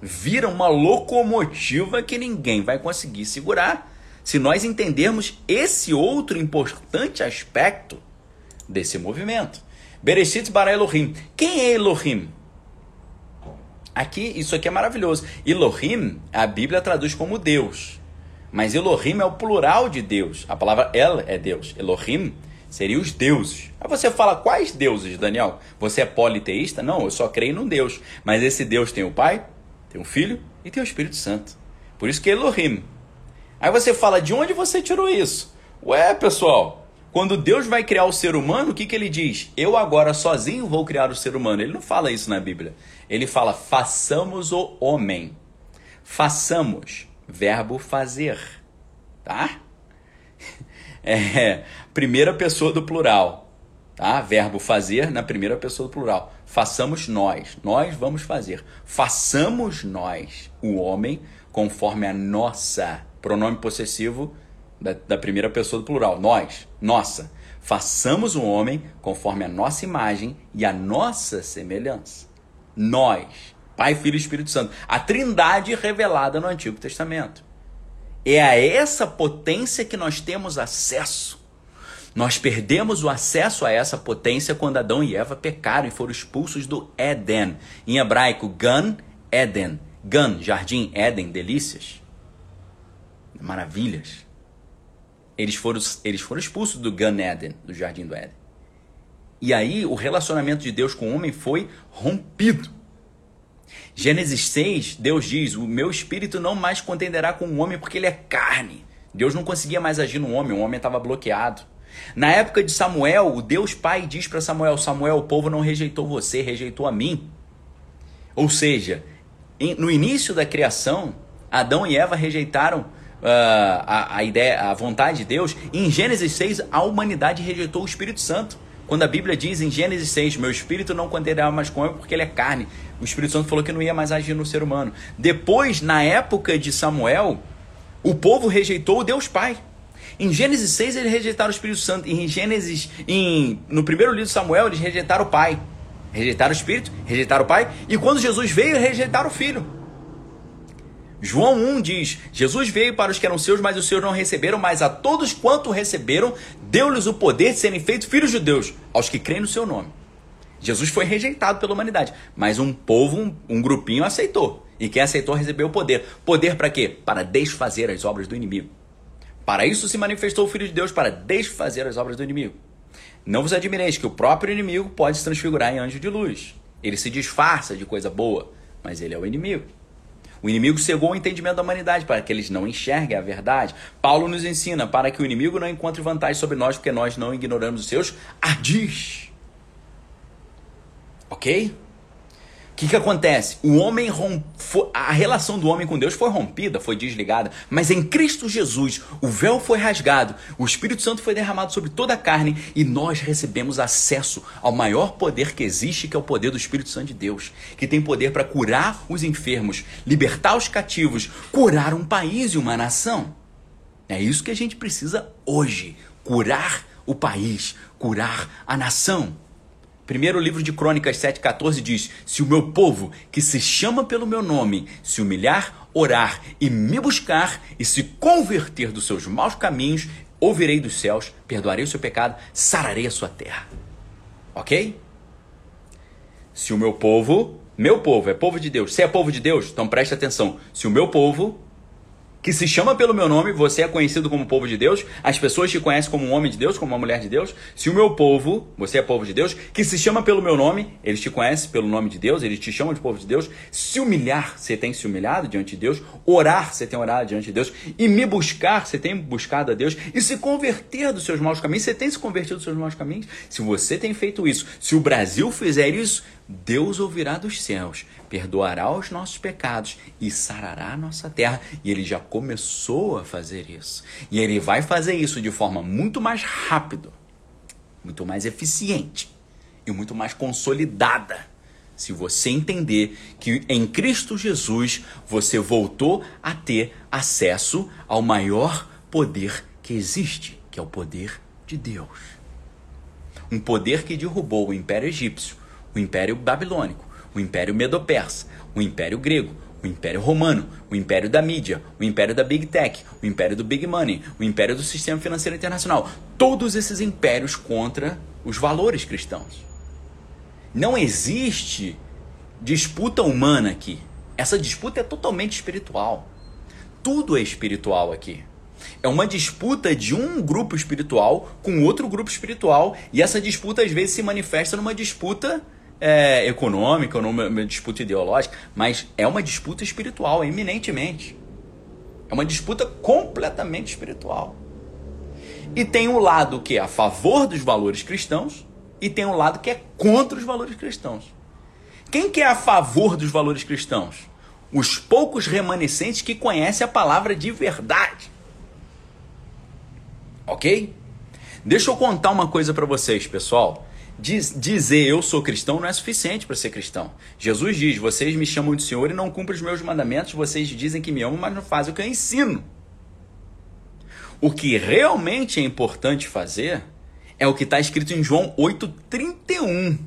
Vira uma locomotiva que ninguém vai conseguir segurar se nós entendermos esse outro importante aspecto desse movimento. Bereshit bara Elohim. Quem é Elohim? Aqui, isso aqui é maravilhoso. Elohim, a Bíblia traduz como Deus. Mas Elohim é o plural de Deus. A palavra El é Deus. Elohim seria os deuses. Aí você fala, quais deuses, Daniel? Você é politeísta? Não, eu só creio num Deus. Mas esse Deus tem o Pai, tem o Filho e tem o Espírito Santo. Por isso que é Elohim. Aí você fala, de onde você tirou isso? Ué, pessoal, quando Deus vai criar o ser humano, o que, que ele diz? Eu agora sozinho vou criar o ser humano. Ele não fala isso na Bíblia. Ele fala: façamos o homem. Façamos, verbo fazer. Tá? É, primeira pessoa do plural. Tá? Verbo fazer na primeira pessoa do plural. Façamos nós. Nós vamos fazer. Façamos nós o homem conforme a nossa. Pronome possessivo da, da primeira pessoa do plural. Nós. Nossa. Façamos o homem conforme a nossa imagem e a nossa semelhança. Nós, Pai, Filho e Espírito Santo. A trindade revelada no Antigo Testamento. É a essa potência que nós temos acesso. Nós perdemos o acesso a essa potência quando Adão e Eva pecaram e foram expulsos do Éden. Em hebraico, Gan Eden. Gan, jardim, Éden, delícias. Maravilhas. Eles foram, eles foram expulsos do Gan Eden, do jardim do Éden. E aí o relacionamento de Deus com o homem foi rompido. Gênesis 6, Deus diz: O meu espírito não mais contenderá com o homem porque ele é carne. Deus não conseguia mais agir no homem, o homem estava bloqueado. Na época de Samuel, o Deus Pai diz para Samuel: Samuel, o povo não rejeitou você, rejeitou a mim. Ou seja, no início da criação, Adão e Eva rejeitaram a, a ideia, a vontade de Deus, em Gênesis 6 a humanidade rejeitou o Espírito Santo. Quando a Bíblia diz em Gênesis 6, meu espírito não contenderá mais com ele porque ele é carne. O Espírito Santo falou que não ia mais agir no ser humano. Depois, na época de Samuel, o povo rejeitou o Deus Pai. Em Gênesis 6 eles rejeitaram o Espírito Santo. Em Gênesis, em, no primeiro livro de Samuel, eles rejeitaram o Pai. Rejeitaram o Espírito, rejeitaram o Pai. E quando Jesus veio, rejeitaram o Filho. João 1 diz: Jesus veio para os que eram seus, mas os seus não receberam, mas a todos quanto receberam, deu-lhes o poder de serem feitos filhos de Deus, aos que creem no seu nome. Jesus foi rejeitado pela humanidade, mas um povo, um, um grupinho aceitou. E quem aceitou recebeu o poder. Poder para quê? Para desfazer as obras do inimigo. Para isso se manifestou o Filho de Deus, para desfazer as obras do inimigo. Não vos admireis que o próprio inimigo pode se transfigurar em anjo de luz. Ele se disfarça de coisa boa, mas ele é o inimigo. O inimigo cegou o entendimento da humanidade para que eles não enxerguem a verdade. Paulo nos ensina para que o inimigo não encontre vantagem sobre nós, porque nós não ignoramos os seus ardis. Ok? Que, que acontece? O homem romp... a relação do homem com Deus foi rompida, foi desligada, mas em Cristo Jesus o véu foi rasgado, o Espírito Santo foi derramado sobre toda a carne e nós recebemos acesso ao maior poder que existe, que é o poder do Espírito Santo de Deus, que tem poder para curar os enfermos, libertar os cativos, curar um país e uma nação. É isso que a gente precisa hoje, curar o país, curar a nação. Primeiro livro de Crônicas 7,14 diz: Se o meu povo, que se chama pelo meu nome, se humilhar, orar e me buscar e se converter dos seus maus caminhos, ouvirei dos céus, perdoarei o seu pecado, sararei a sua terra. Ok? Se o meu povo, meu povo é povo de Deus, se é povo de Deus, então preste atenção. Se o meu povo, que se chama pelo meu nome, você é conhecido como povo de Deus, as pessoas te conhecem como um homem de Deus, como uma mulher de Deus. Se o meu povo, você é povo de Deus, que se chama pelo meu nome, eles te conhecem pelo nome de Deus, eles te chamam de povo de Deus. Se humilhar, você tem se humilhado diante de Deus. Orar, você tem orado diante de Deus. E me buscar, você tem buscado a Deus. E se converter dos seus maus caminhos, você tem se convertido dos seus maus caminhos. Se você tem feito isso, se o Brasil fizer isso, Deus ouvirá dos céus, perdoará os nossos pecados e sarará a nossa terra. E ele já começou a fazer isso. E ele vai fazer isso de forma muito mais rápida, muito mais eficiente e muito mais consolidada. Se você entender que em Cristo Jesus você voltou a ter acesso ao maior poder que existe, que é o poder de Deus. Um poder que derrubou o Império Egípcio o Império Babilônico, o Império Medo-Persa, o Império Grego, o Império Romano, o Império da Mídia, o Império da Big Tech, o Império do Big Money, o Império do Sistema Financeiro Internacional. Todos esses impérios contra os valores cristãos. Não existe disputa humana aqui. Essa disputa é totalmente espiritual. Tudo é espiritual aqui. É uma disputa de um grupo espiritual com outro grupo espiritual, e essa disputa às vezes se manifesta numa disputa é, econômica ou numa disputa ideológica, mas é uma disputa espiritual, eminentemente. É uma disputa completamente espiritual. E tem um lado que é a favor dos valores cristãos e tem um lado que é contra os valores cristãos. Quem que é a favor dos valores cristãos? Os poucos remanescentes que conhecem a palavra de verdade. Ok? Deixa eu contar uma coisa para vocês, pessoal. Diz, dizer eu sou cristão não é suficiente para ser cristão. Jesus diz: Vocês me chamam de Senhor e não cumprem os meus mandamentos. Vocês dizem que me amam, mas não fazem o que eu ensino. O que realmente é importante fazer é o que está escrito em João 8,31.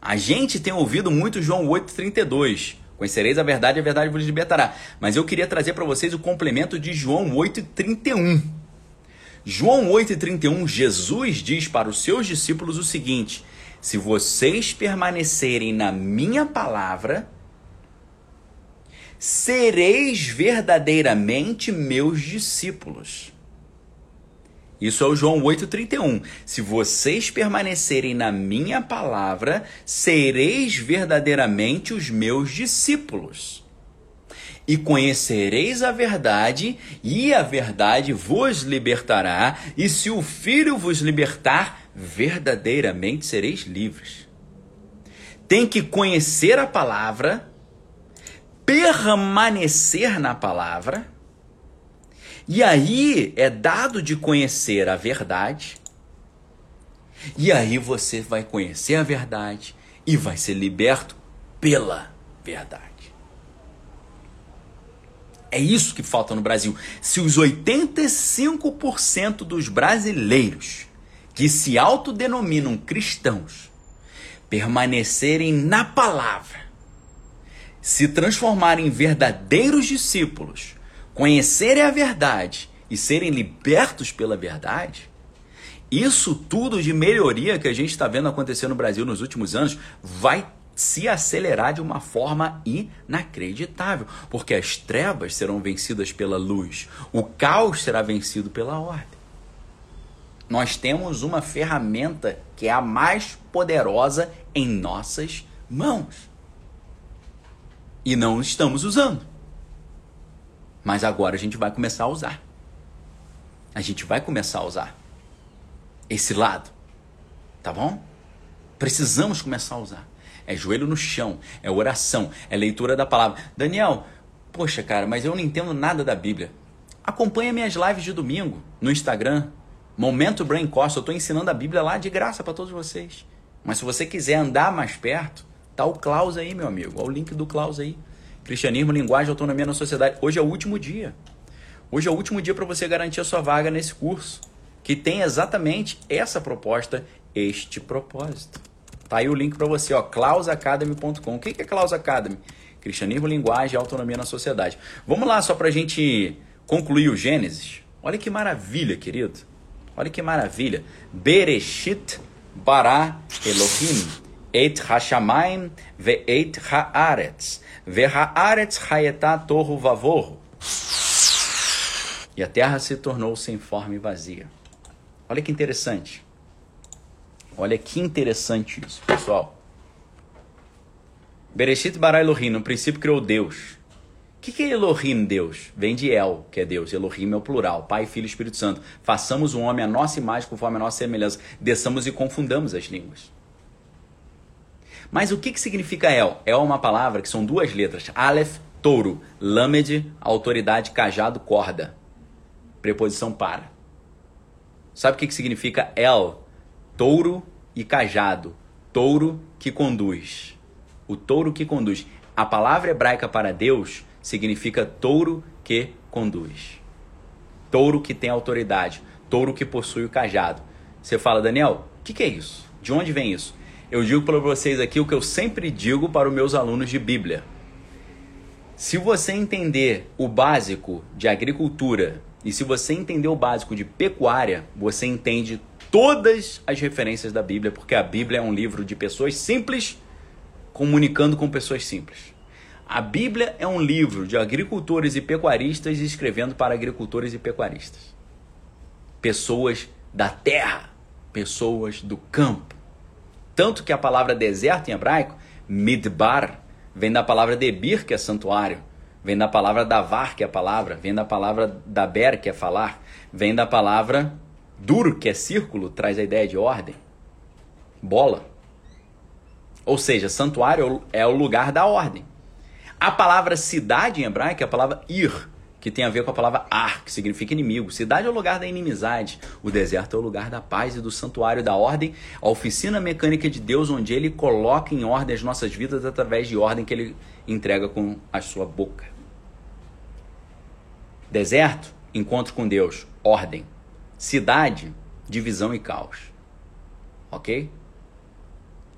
A gente tem ouvido muito João 8,32. Conhecereis a verdade e a verdade vos libertará. Mas eu queria trazer para vocês o complemento de João 8,31. João 8,31, Jesus diz para os seus discípulos o seguinte: Se vocês permanecerem na minha palavra, sereis verdadeiramente meus discípulos. Isso é o João 8,31. Se vocês permanecerem na minha palavra, sereis verdadeiramente os meus discípulos e conhecereis a verdade, e a verdade vos libertará, e se o Filho vos libertar, verdadeiramente sereis livres. Tem que conhecer a palavra, permanecer na palavra E aí é dado de conhecer a verdade. E aí você vai conhecer a verdade e vai ser liberto pela verdade. É isso que falta no Brasil. Se os 85% dos brasileiros que se autodenominam cristãos permanecerem na palavra, se transformarem em verdadeiros discípulos, conhecerem a verdade e serem libertos pela verdade, isso tudo de melhoria que a gente está vendo acontecer no Brasil nos últimos anos vai se acelerar de uma forma inacreditável, porque as trevas serão vencidas pela luz, o caos será vencido pela ordem. Nós temos uma ferramenta que é a mais poderosa em nossas mãos. E não estamos usando. Mas agora a gente vai começar a usar. A gente vai começar a usar esse lado. Tá bom? Precisamos começar a usar. É joelho no chão, é oração, é leitura da palavra. Daniel, poxa, cara, mas eu não entendo nada da Bíblia. Acompanha minhas lives de domingo no Instagram, Momento Brain Cost. Eu estou ensinando a Bíblia lá de graça para todos vocês. Mas se você quiser andar mais perto, tá o Klaus aí, meu amigo. Olha o link do Klaus aí. Cristianismo, linguagem, autonomia na sociedade. Hoje é o último dia. Hoje é o último dia para você garantir a sua vaga nesse curso, que tem exatamente essa proposta, este propósito. Tá aí o link para você, ó, clausacademy.com. O que é Claus Academy? Cristianismo, linguagem e autonomia na sociedade. Vamos lá, só para a gente concluir o Gênesis. Olha que maravilha, querido. Olha que maravilha. Bereshit bara Elohim et hashamayim ve et haaretz ve haaretz hayetá torro. E a terra se tornou sem forma e vazia. Olha que interessante. Olha que interessante isso, pessoal. Bereshit bara Elohim, no princípio criou Deus. O que, que é Elohim, Deus? Vem de El, que é Deus. Elohim é o plural, Pai, Filho e Espírito Santo. Façamos o um homem a nossa imagem conforme a nossa semelhança. Desçamos e confundamos as línguas. Mas o que, que significa El? El é uma palavra que são duas letras. Aleph, touro. Lamed, autoridade, cajado, corda. Preposição para. Sabe o que, que significa El? Touro e cajado. Touro que conduz. O touro que conduz. A palavra hebraica para Deus significa touro que conduz. Touro que tem autoridade. Touro que possui o cajado. Você fala, Daniel, o que, que é isso? De onde vem isso? Eu digo para vocês aqui o que eu sempre digo para os meus alunos de Bíblia. Se você entender o básico de agricultura e se você entender o básico de pecuária, você entende todas as referências da Bíblia, porque a Bíblia é um livro de pessoas simples comunicando com pessoas simples. A Bíblia é um livro de agricultores e pecuaristas escrevendo para agricultores e pecuaristas. Pessoas da terra, pessoas do campo. Tanto que a palavra deserto em hebraico, midbar, vem da palavra debir, que é santuário, vem da palavra davar, que é palavra, vem da palavra daber, que é falar, vem da palavra Duro, que é círculo, traz a ideia de ordem. Bola. Ou seja, santuário é o lugar da ordem. A palavra cidade em hebraico é a palavra ir, que tem a ver com a palavra ar, que significa inimigo. Cidade é o lugar da inimizade. O deserto é o lugar da paz e do santuário da ordem, a oficina mecânica de Deus, onde ele coloca em ordem as nossas vidas através de ordem que ele entrega com a sua boca. Deserto, encontro com Deus, ordem. Cidade, divisão e caos. Ok?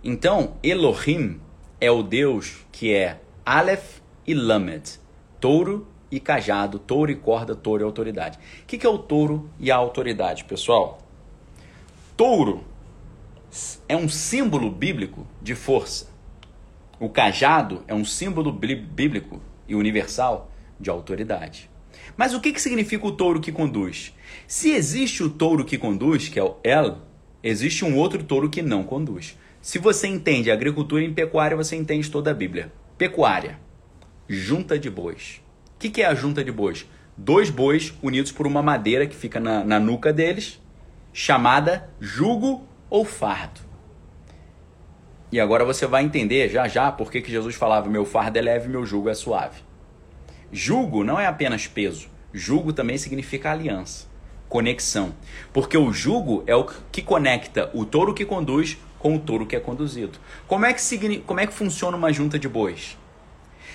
Então, Elohim é o Deus que é Aleph e Lamed, touro e cajado, touro e corda, touro e autoridade. O que, que é o touro e a autoridade, pessoal? Touro é um símbolo bíblico de força. O cajado é um símbolo bíblico e universal de autoridade. Mas o que, que significa o touro que conduz? Se existe o touro que conduz, que é o El, existe um outro touro que não conduz. Se você entende agricultura e pecuária, você entende toda a Bíblia. Pecuária, junta de bois. O que, que é a junta de bois? Dois bois unidos por uma madeira que fica na, na nuca deles, chamada jugo ou fardo. E agora você vai entender já já por que, que Jesus falava: meu fardo é leve, meu jugo é suave. Jugo não é apenas peso. Jugo também significa aliança, conexão. Porque o jugo é o que conecta o touro que conduz com o touro que é conduzido. Como é que, como é que funciona uma junta de bois?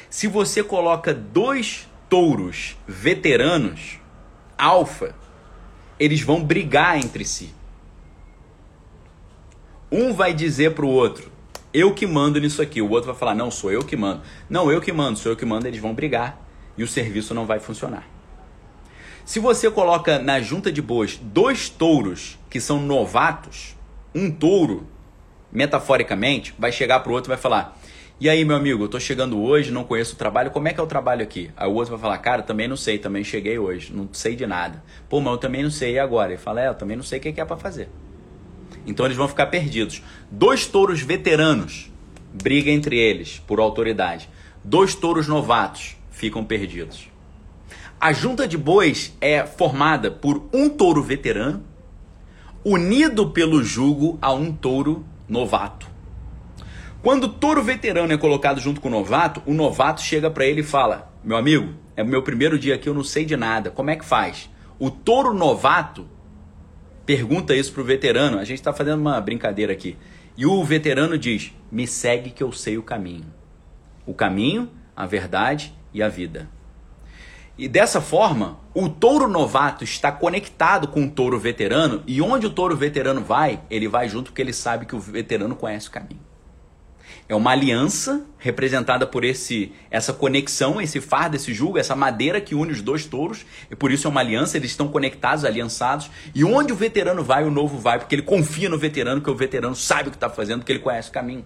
Se você coloca dois touros veteranos, alfa, eles vão brigar entre si. Um vai dizer para o outro: eu que mando nisso aqui. O outro vai falar: não, sou eu que mando. Não, eu que mando, sou eu que mando. Eles vão brigar e o serviço não vai funcionar. Se você coloca na junta de bois dois touros que são novatos, um touro, metaforicamente, vai chegar para o outro e vai falar: E aí, meu amigo, eu tô chegando hoje, não conheço o trabalho, como é que é o trabalho aqui? Aí o outro vai falar: Cara, também não sei, também cheguei hoje, não sei de nada. Pô, mas eu também não sei, e agora? Ele fala: É, eu também não sei o que é para fazer. Então eles vão ficar perdidos. Dois touros veteranos briga entre eles por autoridade. Dois touros novatos ficam perdidos. A junta de bois é formada por um touro veterano unido pelo jugo a um touro novato. Quando o touro veterano é colocado junto com o novato, o novato chega para ele e fala: Meu amigo, é o meu primeiro dia aqui, eu não sei de nada, como é que faz? O touro novato pergunta isso pro veterano. A gente está fazendo uma brincadeira aqui. E o veterano diz: Me segue que eu sei o caminho. O caminho, a verdade e a vida. E dessa forma, o touro novato está conectado com o touro veterano, e onde o touro veterano vai, ele vai junto porque ele sabe que o veterano conhece o caminho. É uma aliança representada por esse essa conexão, esse fardo, esse jugo, essa madeira que une os dois touros. E por isso é uma aliança, eles estão conectados, aliançados. E onde o veterano vai, o novo vai, porque ele confia no veterano, que o veterano sabe o que está fazendo, porque ele conhece o caminho.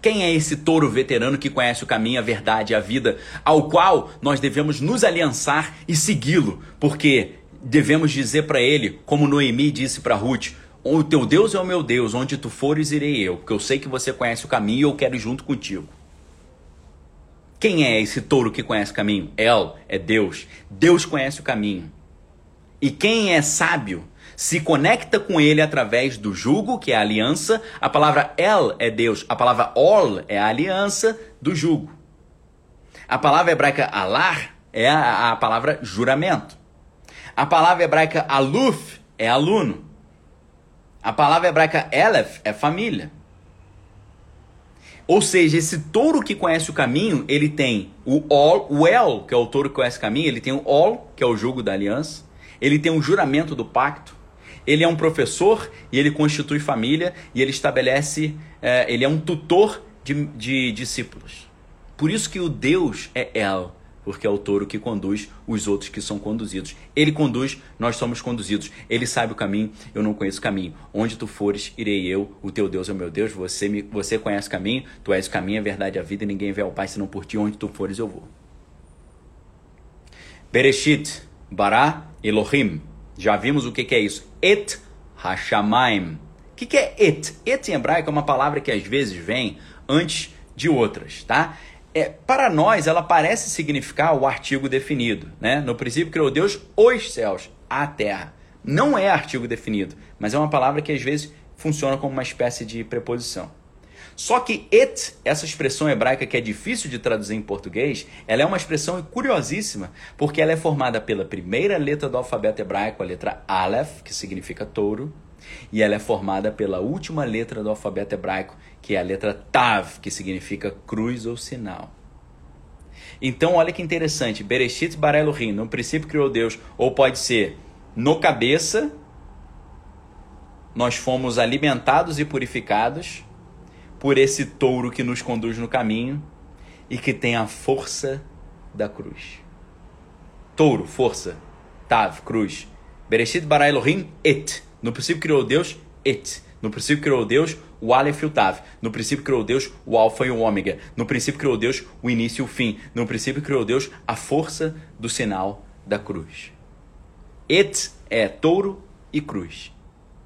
Quem é esse touro veterano que conhece o caminho, a verdade e a vida, ao qual nós devemos nos aliançar e segui-lo? Porque devemos dizer para ele, como Noemi disse para Ruth: o teu Deus é o meu Deus, onde tu fores irei eu, porque eu sei que você conhece o caminho e eu quero ir junto contigo. Quem é esse touro que conhece o caminho? El é Deus. Deus conhece o caminho. E quem é sábio se conecta com ele através do jugo, que é a aliança. A palavra El é Deus, a palavra Ol é a aliança do jugo. A palavra hebraica alar é a, palavra juramento. A palavra hebraica aluf é aluno. A palavra hebraica Elef é família. Ou seja, esse touro que conhece o caminho, ele tem o Ol, o El, que é o touro que conhece o caminho, ele tem o Ol, que é o jugo da aliança, ele tem o juramento do pacto, ele é um professor e ele constitui família e ele estabelece, é, ele é um tutor de, de discípulos. Por isso que o Deus é El, porque é o touro que conduz os outros que são conduzidos. Ele conduz, nós somos conduzidos. Ele sabe o caminho, eu não conheço o caminho. Onde tu fores, irei eu, o teu Deus é o meu Deus, você, me, você conhece o caminho, tu és o caminho, a verdade, a vida, e ninguém vê ao Pai senão por ti, onde tu fores eu vou. Bereshit, Bara, Elohim. Já vimos o que, que é isso. Et Hashamayim. O que, que é et? Et em hebraico é uma palavra que às vezes vem antes de outras, tá? é, para nós ela parece significar o artigo definido. Né? No princípio criou Deus os céus, a terra. Não é artigo definido, mas é uma palavra que às vezes funciona como uma espécie de preposição. Só que et, essa expressão hebraica que é difícil de traduzir em português, ela é uma expressão curiosíssima, porque ela é formada pela primeira letra do alfabeto hebraico, a letra Aleph, que significa touro, e ela é formada pela última letra do alfabeto hebraico, que é a letra Tav, que significa cruz ou sinal. Então, olha que interessante. Bereshit bara Elohim, no princípio criou Deus, ou pode ser no cabeça, nós fomos alimentados e purificados por esse touro que nos conduz no caminho e que tem a força da cruz. Touro, força. Tav, cruz. Bereshit bara Elohim, et. No princípio criou Deus, et. No princípio criou Deus o Aleph e o Tav. No princípio criou Deus o Alfa e o Ômega. No princípio criou Deus o início e o fim. No princípio criou Deus a força do sinal da cruz. Et é touro e cruz.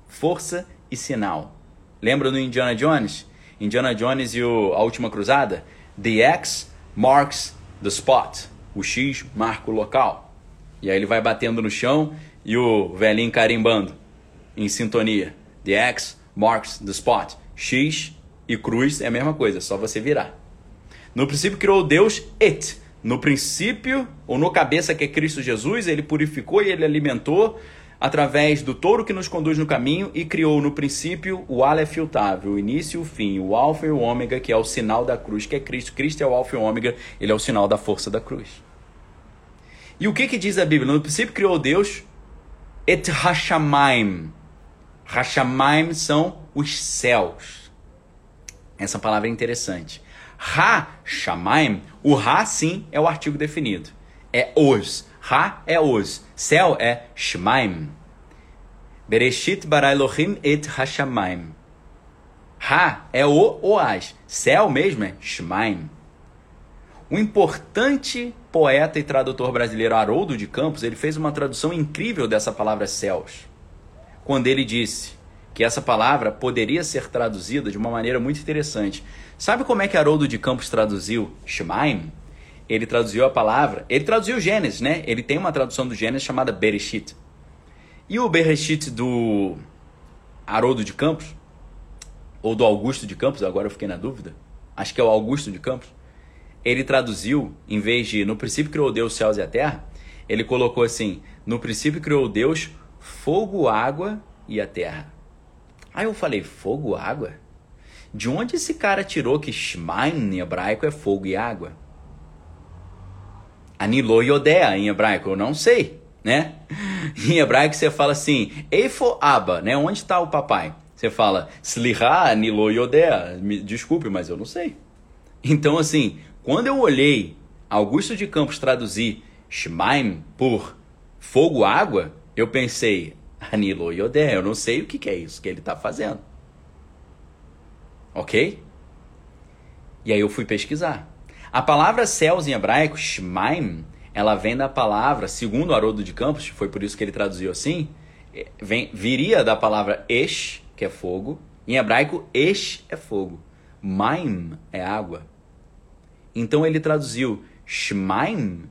Força e sinal. Lembra do Indiana Jones? Indiana Jones e o, a Última Cruzada? The X marks the spot. O X marca o local. E aí ele vai batendo no chão e o velhinho carimbando em sintonia. The X marks the spot. X e cruz é a mesma coisa, só você virar. No princípio criou Deus et. No princípio, ou no cabeça que é Cristo Jesus, ele purificou e ele alimentou através do touro que nos conduz no caminho e criou no princípio o Aleph e o Tav, o início e o fim, o alfa e o ômega, que é o sinal da cruz, que é Cristo. Cristo é o alfa e o ômega, ele é o sinal da força da cruz. E o que, que diz a Bíblia? No princípio criou Deus et Hashamaim. Hashamaim são os céus. Essa palavra é interessante. Ha-Shamaim, o Ha sim é o artigo definido. É os. Ha é os. Céu é Shemaim. Bereshit bara Elohim et Hashamaim. Ha é o oás. Céu mesmo é Shemaim. O importante poeta e tradutor brasileiro Haroldo de Campos, ele fez uma tradução incrível dessa palavra céus. Quando ele disse que essa palavra poderia ser traduzida de uma maneira muito interessante. Sabe como é que Haroldo de Campos traduziu Shemaim? Ele traduziu a palavra, ele traduziu Gênesis, né? Ele tem uma tradução do Gênesis chamada Bereshit. E o Bereshit do Haroldo de Campos, ou do Augusto de Campos, agora eu fiquei na dúvida. Acho que é o Augusto de Campos. Ele traduziu, em vez de no princípio criou Deus os céus e a terra, ele colocou assim: no princípio criou Deus fogo, água e a terra. Aí eu falei: fogo, água? De onde esse cara tirou que Shmaim em hebraico é fogo e água? Anilo Yodea em hebraico, eu não sei, né? Em hebraico você fala assim, Eifo Abba, né? Onde está o papai? Você fala, Sliha Anilo Yodea. Me desculpe, mas eu não sei. Então, assim, quando eu olhei Augusto de Campos traduzir Shmaim por fogo água, eu pensei, Anilo Yodea, eu não sei o que, que é isso que ele está fazendo. Ok? E aí eu fui pesquisar. A palavra céus em hebraico, Shmaim, ela vem da palavra, segundo Haroldo de Campos, foi por isso que ele traduziu assim, é, vem, viria da palavra Esh, que é fogo. Em hebraico, Esh é fogo. Maim é água. Então ele traduziu Shmaim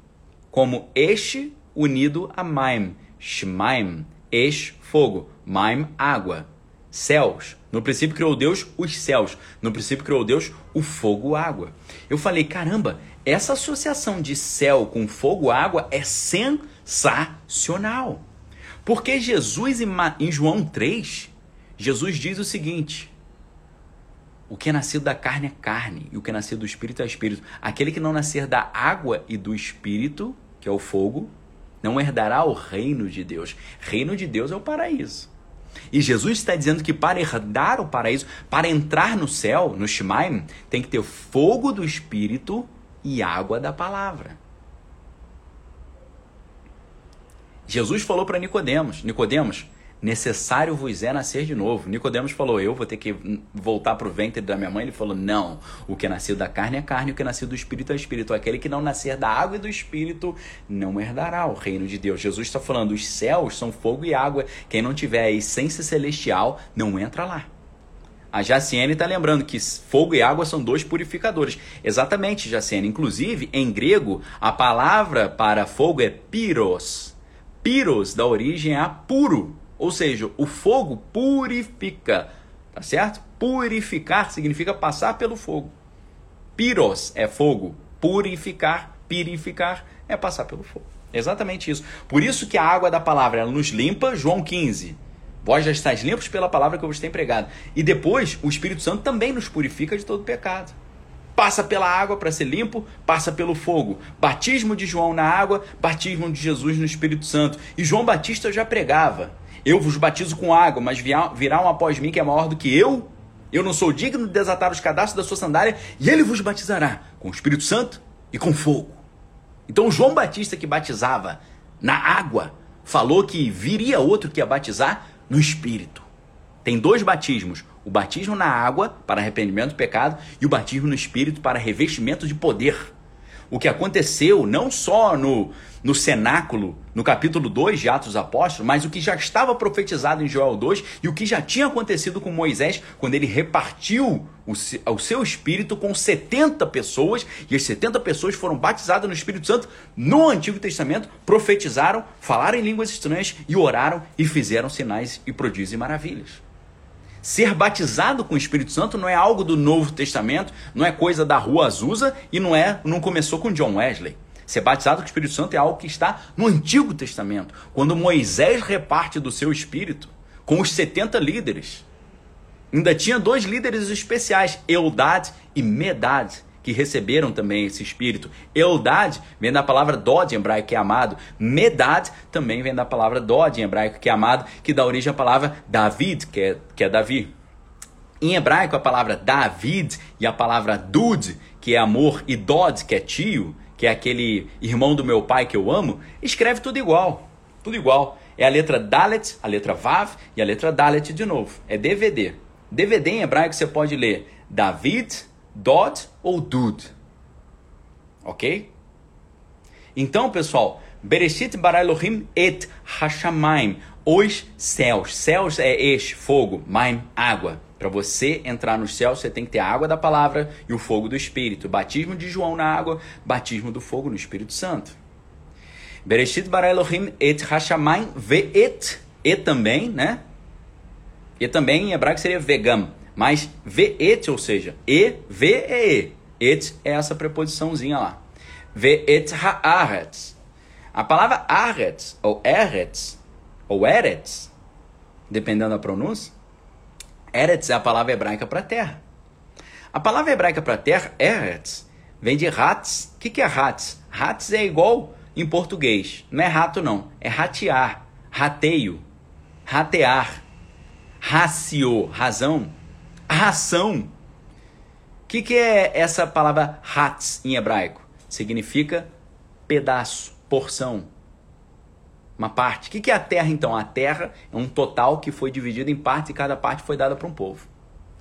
como Esh unido a Maim. Shmaim, Esh, fogo. Maim, água céus. No princípio criou Deus os céus. No princípio criou Deus o fogo água. Eu falei, caramba, essa associação de céu com fogo água é sensacional. Porque Jesus em João 3, Jesus diz o seguinte: O que é nascido da carne é carne, e o que é nascido do espírito é espírito. Aquele que não nascer da água e do espírito, que é o fogo, não herdará o reino de Deus. Reino de Deus é o paraíso. E Jesus está dizendo que para herdar o paraíso, para entrar no céu, no Shemaim, tem que ter fogo do Espírito e água da palavra. Jesus falou para Nicodemos, Nicodemos, necessário vos é nascer de novo. Nicodemos falou, eu vou ter que voltar para o ventre da minha mãe. Ele falou, não, o que é nascido da carne é carne, o que é nascido do espírito é espírito. Aquele que não nascer da água e do espírito não herdará o reino de Deus. Jesus está falando, os céus são fogo e água. Quem não tiver a essência celestial não entra lá. A Jaciene está lembrando que fogo e água são dois purificadores. Exatamente, Jaciene. Inclusive, em grego, a palavra para fogo é pyros. Pyros, da origem é puro. Ou seja, o fogo purifica, tá certo? Purificar significa passar pelo fogo. Piros é fogo, purificar, purificar é passar pelo fogo. Exatamente isso. Por isso que a água da palavra ela nos limpa, João 15. Vós já estáis limpos pela palavra que eu vos tenho pregado. E depois, o Espírito Santo também nos purifica de todo pecado. Passa pela água para ser limpo, passa pelo fogo. Batismo de João na água, batismo de Jesus no Espírito Santo. E João Batista já pregava. Eu vos batizo com água, mas virá um após mim que é maior do que eu. Eu não sou digno de desatar os cadastros da sua sandália, e ele vos batizará com o Espírito Santo e com fogo. Então João Batista que batizava na água, falou que viria outro que ia batizar no Espírito. Tem dois batismos: o batismo na água para arrependimento do pecado e o batismo no Espírito para revestimento de poder o que aconteceu não só no, no cenáculo, no capítulo 2 de Atos Apóstolos, mas o que já estava profetizado em Joel 2 e o que já tinha acontecido com Moisés quando ele repartiu o, o seu espírito com 70 pessoas e as 70 pessoas foram batizadas no Espírito Santo no Antigo Testamento, profetizaram, falaram em línguas estranhas e oraram e fizeram sinais e prodígios e maravilhas. Ser batizado com o Espírito Santo não é algo do Novo Testamento, não é coisa da Rua Azusa e não é, não começou com John Wesley. Ser batizado com o Espírito Santo é algo que está no Antigo Testamento, quando Moisés reparte do seu espírito com os 70 líderes. Ainda tinha dois líderes especiais, Eldad e Medad, que receberam também esse espírito. Eldad vem da palavra Dod em hebraico, que é amado. Medad também vem da palavra Dod em hebraico, que é amado, que dá origem à palavra David, que é, que é Davi. Em hebraico, a palavra David e a palavra Dud, que é amor, e Dod, que é tio, que é aquele irmão do meu pai que eu amo, escreve tudo igual. Tudo igual. É a letra Dalet, a letra Vav e a letra Dalet de novo. É DVD. DVD em hebraico você pode ler David, Dod ou Dud. Ok? Então, pessoal, Bereshit bara Elohim et Hashamayim. Os céus. Céus é este, fogo, maim, água. Para você entrar nos céus, você tem que ter a água da palavra e o fogo do Espírito. Batismo de João na água, batismo do fogo no Espírito Santo. Bereshit bara Elohim et Hashamayim ve et. E também, né? E também em hebraico seria vegam. Mas ve'et, ou seja, e, ve e e. Et é essa preposiçãozinha lá. Ve'et ha'aretz. A palavra aretz, ou eretz, ou eretz, dependendo da pronúncia, eretz é a palavra hebraica para terra. A palavra hebraica para terra, eretz, vem de ratz. O que, que é ratz? Ratz é igual em português. Não é rato, não. É ratear, rateio, ratear, racio, razão ração. O que, que é essa palavra hatz em hebraico? Significa pedaço, porção, uma parte. O que, que é a terra então? A terra é um total que foi dividido em partes e cada parte foi dada para um povo.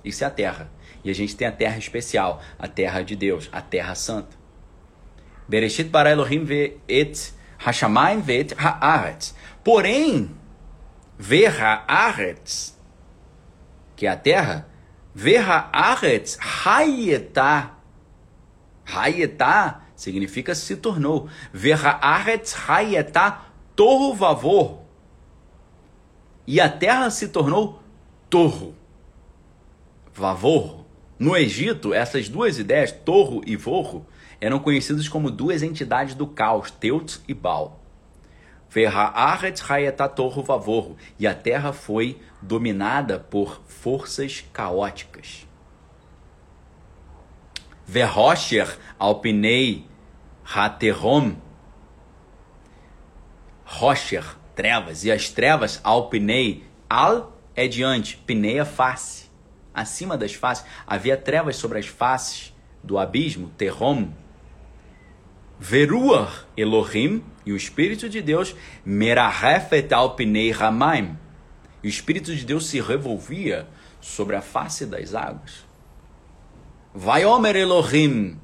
Isso é a terra. E a gente tem a terra especial, a terra de Deus, a terra santa. Bereshit bara Elohim ve et hashamayim ve et haaretz. Porém, ve haaretz, que é a terra, Verhaaretz hayetá. Hayetá significa se tornou. Verhaaretz hayetá torro vavor. E a terra se tornou torro. Vavor. No Egito, essas duas ideias, torro e vorro, eram conhecidas como duas entidades do caos, Teut e Baal. Vavorro, e a terra foi dominada por forças caóticas. Verrocher alpinei haterom. Rocher, trevas, e as trevas alpinei, al é diante, pinei é face. Acima das faces, havia trevas sobre as faces do abismo, terrom, Veruah Elohim, e o Espírito de Deus, Merahefet alpinei Ramaim. E o Espírito de Deus se revolvia sobre a face das águas. Vai Omer Elohim,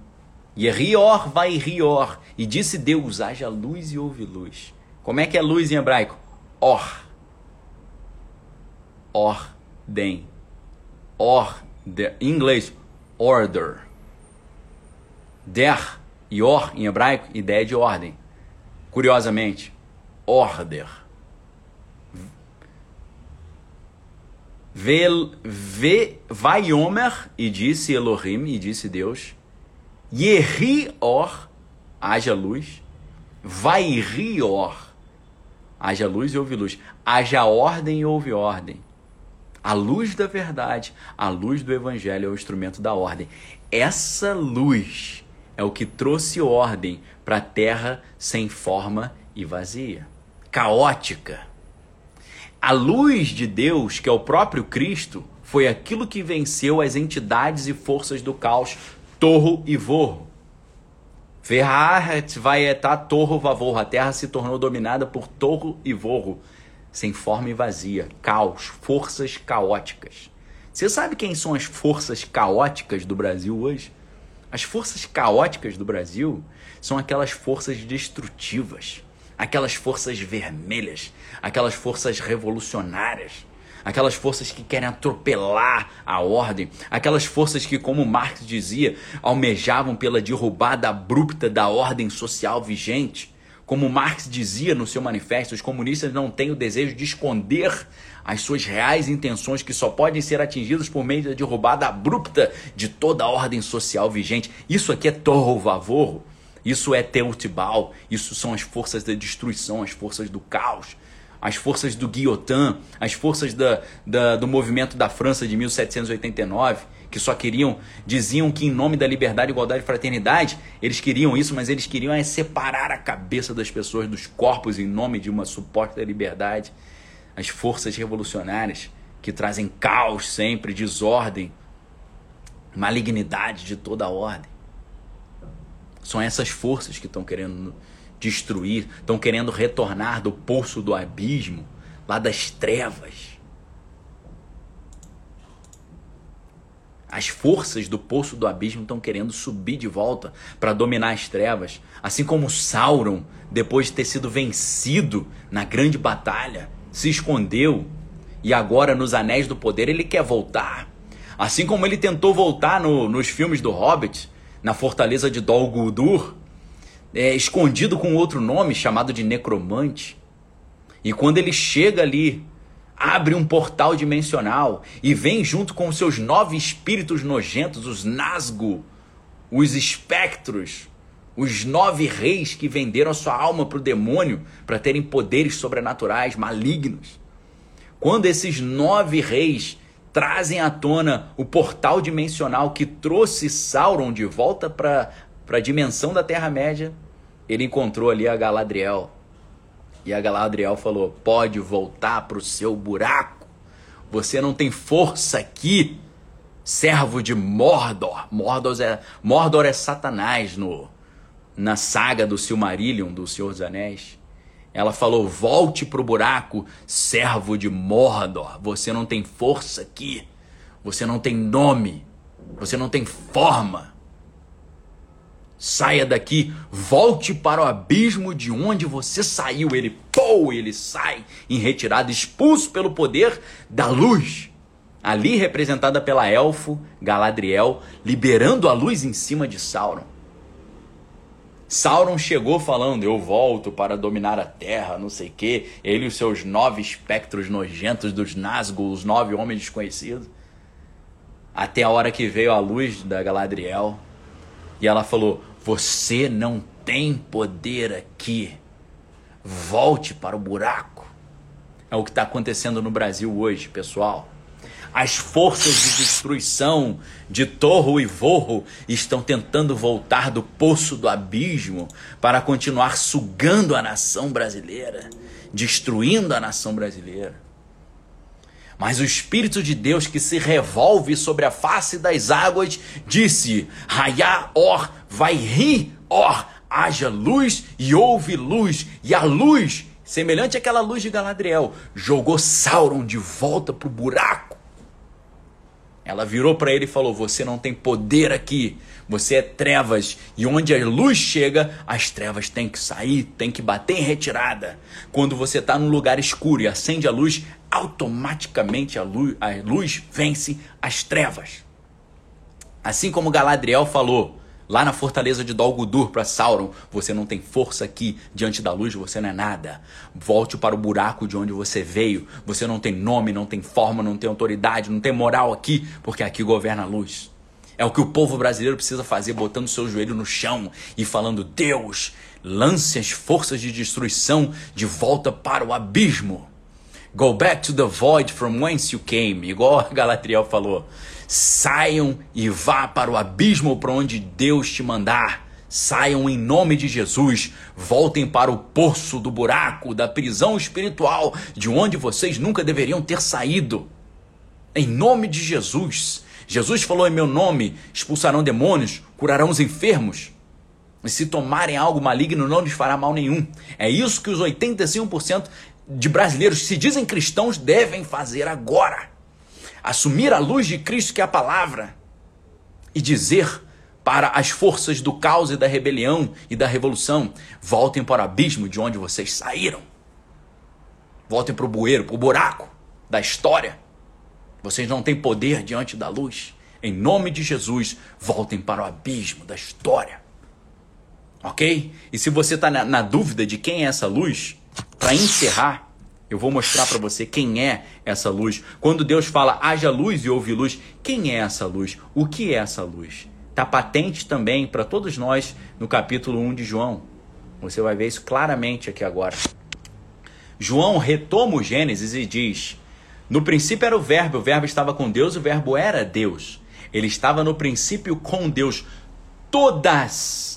Yerior vai Rior. E disse Deus: haja luz e houve luz. Como é que é luz em hebraico? Or. Ordem. Or. Em inglês, order. Der Yor, em hebraico, ideia de ordem. Curiosamente, order. Ve, vai Omer, e disse Elohim, e disse Deus, Yehi or, haja luz, vai rior, haja luz e houve luz, haja ordem e houve ordem. A luz da verdade, a luz do evangelho é o instrumento da ordem. Essa luz é o que trouxe ordem para a terra sem forma e vazia, caótica. A luz de Deus, que é o próprio Cristo, foi aquilo que venceu as entidades e forças do caos, torro e vorro. Verharet vai etar torro vavor. A terra se tornou dominada por torro e vorro, sem forma e vazia, caos, forças caóticas. Você sabe quem são as forças caóticas do Brasil hoje? As forças caóticas do Brasil são aquelas forças destrutivas, aquelas forças vermelhas, aquelas forças revolucionárias, aquelas forças que querem atropelar a ordem, aquelas forças que, como Marx dizia, almejavam pela derrubada abrupta da ordem social vigente. Como Marx dizia no seu manifesto, os comunistas não têm o desejo de esconder as suas reais intenções que só podem ser atingidas por meio da derrubada abrupta de toda a ordem social vigente. Isso aqui é Torro Vavorro, isso é Teutibal, isso são as forças da destruição, as forças do caos, as forças do Guillotin, as forças da, da, do movimento da França de 1789 que só queriam, diziam que em nome da liberdade, igualdade e fraternidade, eles queriam isso, mas eles queriam é separar a cabeça das pessoas dos corpos em nome de uma suposta liberdade. As forças revolucionárias que trazem caos sempre, desordem, malignidade de toda a ordem. São essas forças que estão querendo destruir, estão querendo retornar do poço do abismo, lá das trevas As forças do poço do abismo estão querendo subir de volta para dominar as trevas, assim como Sauron, depois de ter sido vencido na grande batalha, se escondeu e agora nos Anéis do Poder ele quer voltar. Assim como ele tentou voltar no, nos filmes do Hobbit, na fortaleza de Dol Guldur, é, escondido com outro nome chamado de Necromante. E quando ele chega ali abre um portal dimensional e vem junto com seus nove espíritos nojentos, os Nazgûl, os espectros, os nove reis que venderam a sua alma para o demônio para terem poderes sobrenaturais malignos. Quando esses nove reis trazem à tona o portal dimensional que trouxe Sauron de volta para a dimensão da Terra-média, ele encontrou ali a Galadriel e a Galadriel falou: pode voltar para o seu buraco. Você não tem força aqui, servo de Mordor. Mordor é, Mordor é Satanás no, na saga do Silmarillion, do Senhor dos Anéis. Ela falou: volte para o buraco, servo de Mordor. Você não tem força aqui. Você não tem nome. Você não tem forma. Saia daqui, volte para o abismo de onde você saiu. Ele, pô, ele sai em retirada, expulso pelo poder da luz. Ali representada pela elfo Galadriel, liberando a luz em cima de Sauron. Sauron chegou falando: Eu volto para dominar a terra, não sei o quê. Ele e os seus nove espectros nojentos dos Nazgûl, os nove homens desconhecidos. Até a hora que veio a luz da Galadriel, e ela falou: Você não tem poder aqui. Volte para o buraco. É o que está acontecendo no Brasil hoje, pessoal. As forças de destruição de Torro e Vorro estão tentando voltar do poço do abismo para continuar sugando a nação brasileira, destruindo a nação brasileira. Mas o Espírito de Deus que se revolve sobre a face das águas disse: Raiá, or, vai rir, or, haja luz e houve luz, e a luz, semelhante àquela luz de Galadriel, jogou Sauron de volta para o buraco. Ela virou para ele e falou: Você não tem poder aqui. Você é trevas. E onde a luz chega, as trevas têm que sair, têm que bater em retirada. Quando você está num lugar escuro e acende a luz, automaticamente a luz, a luz vence as trevas. Assim como Galadriel falou lá na fortaleza de Dol Guldur para Sauron, você não tem força aqui diante da luz, você não é nada. Volte para o buraco de onde você veio. Você não tem nome, não tem forma, não tem autoridade, não tem moral aqui, porque aqui governa a luz. É o que o povo brasileiro precisa fazer, botando seu joelho no chão e falando: Deus, lance as forças de destruição de volta para o abismo. Go back to the void from whence you came, igual Galatriel falou. Saiam e vá para o abismo para onde Deus te mandar. Saiam em nome de Jesus, voltem para o poço do buraco, da prisão espiritual, de onde vocês nunca deveriam ter saído. Em nome de Jesus. Jesus falou em meu nome: expulsarão demônios, curarão os enfermos. E se tomarem algo maligno, não lhes fará mal nenhum. É isso que os 85% de brasileiros que se dizem cristãos devem fazer agora. Assumir a luz de Cristo, que é a palavra, e dizer para as forças do caos e da rebelião e da revolução: voltem para o abismo de onde vocês saíram. Voltem para o bueiro, para o buraco da história. Vocês não têm poder diante da luz. Em nome de Jesus, voltem para o abismo da história. Ok? E se você está na, na dúvida de quem é essa luz, para encerrar, eu vou mostrar para você quem é essa luz. Quando Deus fala haja luz e houve luz, quem é essa luz? O que é essa luz? Está patente também para todos nós no capítulo 1 de João. Você vai ver isso claramente aqui agora. João retoma o Gênesis e diz: No princípio era o Verbo, o Verbo estava com Deus, o Verbo era Deus. Ele estava no princípio com Deus. Todas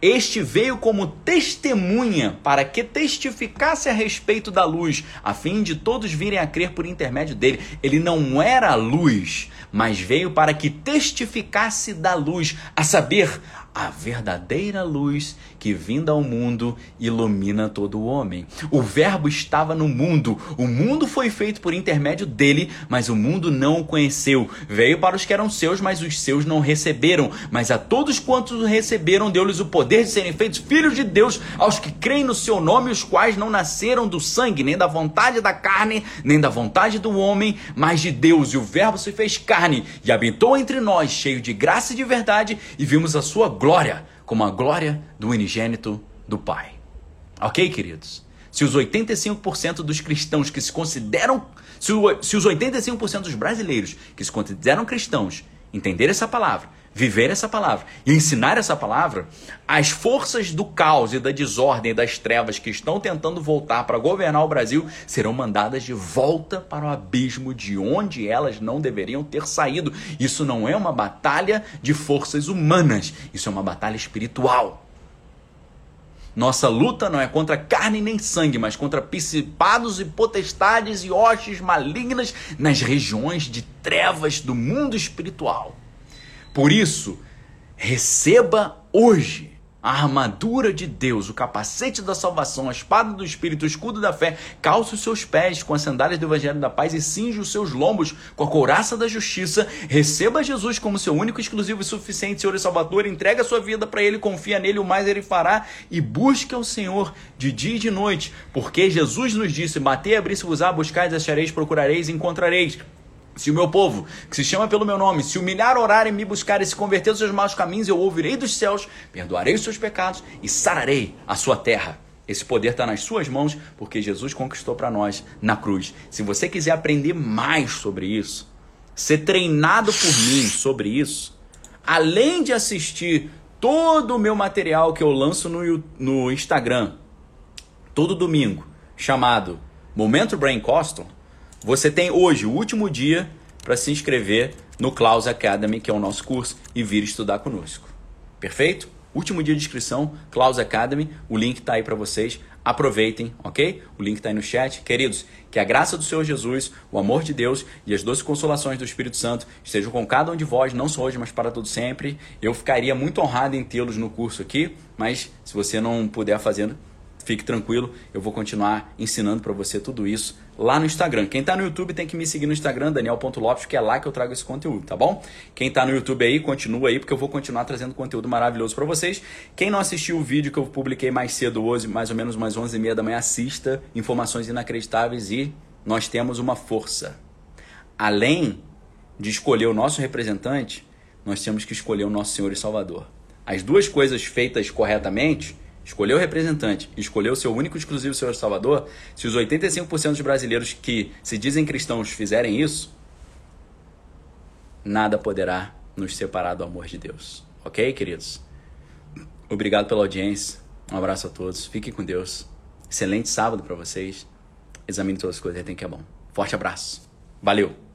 Este veio como testemunha para que testificasse a respeito da luz, a fim de todos virem a crer por intermédio dele. Ele não era luz, mas veio para que testificasse da luz, a saber, a verdadeira luz que, vinda ao mundo, ilumina todo o homem. O Verbo estava no mundo, o mundo foi feito por intermédio dele, mas o mundo não o conheceu. Veio para os que eram seus, mas os seus não receberam. Mas a todos quantos o receberam, deu-lhes o poder de serem feitos filhos de Deus, aos que creem no seu nome, os quais não nasceram do sangue, nem da vontade da carne, nem da vontade do homem, mas de Deus. E o Verbo se fez carne e habitou entre nós, cheio de graça e de verdade, e vimos a sua glória glória como a glória do unigênito do Pai. Ok, queridos? Se os 85% dos cristãos que se consideram. Se, o, se os 85% dos brasileiros que se consideram cristãos entenderem essa palavra, viver essa palavra e ensinar essa palavra, as forças do caos e da desordem e das trevas que estão tentando voltar para governar o Brasil serão mandadas de volta para o abismo de onde elas não deveriam ter saído. Isso não é uma batalha de forças humanas, isso é uma batalha espiritual. Nossa luta não é contra carne nem sangue, mas contra principados e potestades e hostes malignas nas regiões de trevas do mundo espiritual. Por isso, receba hoje a armadura de Deus, o capacete da salvação, a espada do Espírito, o escudo da fé, calça os seus pés com as sandálias do Evangelho da Paz e cinge os seus lombos com a couraça da justiça. Receba Jesus como seu único, exclusivo e suficiente Senhor e Salvador. Entrega sua vida para Ele, confia nele, o mais Ele fará. E busque ao Senhor de dia e de noite, porque Jesus nos disse: Batei, abri-se-vos-á, buscais, achareis, procurareis, encontrareis. Se o meu povo, que se chama pelo meu nome, se humilhar, orar e me buscar e se converter dos seus maus caminhos, eu ouvirei dos céus, perdoarei os seus pecados e sararei a sua terra. Esse poder está nas suas mãos porque Jesus conquistou para nós na cruz. Se você quiser aprender mais sobre isso, ser treinado por mim sobre isso, além de assistir todo o meu material que eu lanço no, no Instagram, todo domingo, chamado Momento Brain Coston, você tem hoje o último dia para se inscrever no Klaus Academy, que é o nosso curso, e vir estudar conosco. Perfeito? Último dia de inscrição, Klaus Academy, o link está aí para vocês. Aproveitem, ok? O link está aí no chat. Queridos, que a graça do Senhor Jesus, o amor de Deus e as doces consolações do Espírito Santo estejam com cada um de vós, não só hoje, mas para todo sempre. Eu ficaria muito honrado em tê-los no curso aqui, mas se você não puder fazer, fique tranquilo, eu vou continuar ensinando para você tudo isso lá no Instagram. Quem está no YouTube tem que me seguir no Instagram, daniel.lopes, que é lá que eu trago esse conteúdo, tá bom? Quem está no YouTube aí, continua aí, porque eu vou continuar trazendo conteúdo maravilhoso para vocês. Quem não assistiu o vídeo que eu publiquei mais cedo hoje, mais ou menos umas 11h30 da manhã, assista. Informações inacreditáveis e nós temos uma força. Além de escolher o nosso representante, nós temos que escolher o nosso Senhor e Salvador. As duas coisas feitas corretamente escolher o representante e escolher o seu único exclusivo Senhor Salvador, se os 85% dos brasileiros que se dizem cristãos fizerem isso, nada poderá nos separar do amor de Deus. Ok, queridos? Obrigado pela audiência. Um abraço a todos. Fiquem com Deus. Excelente sábado para vocês. Examine todas as coisas, tem que é bom. Forte abraço. Valeu!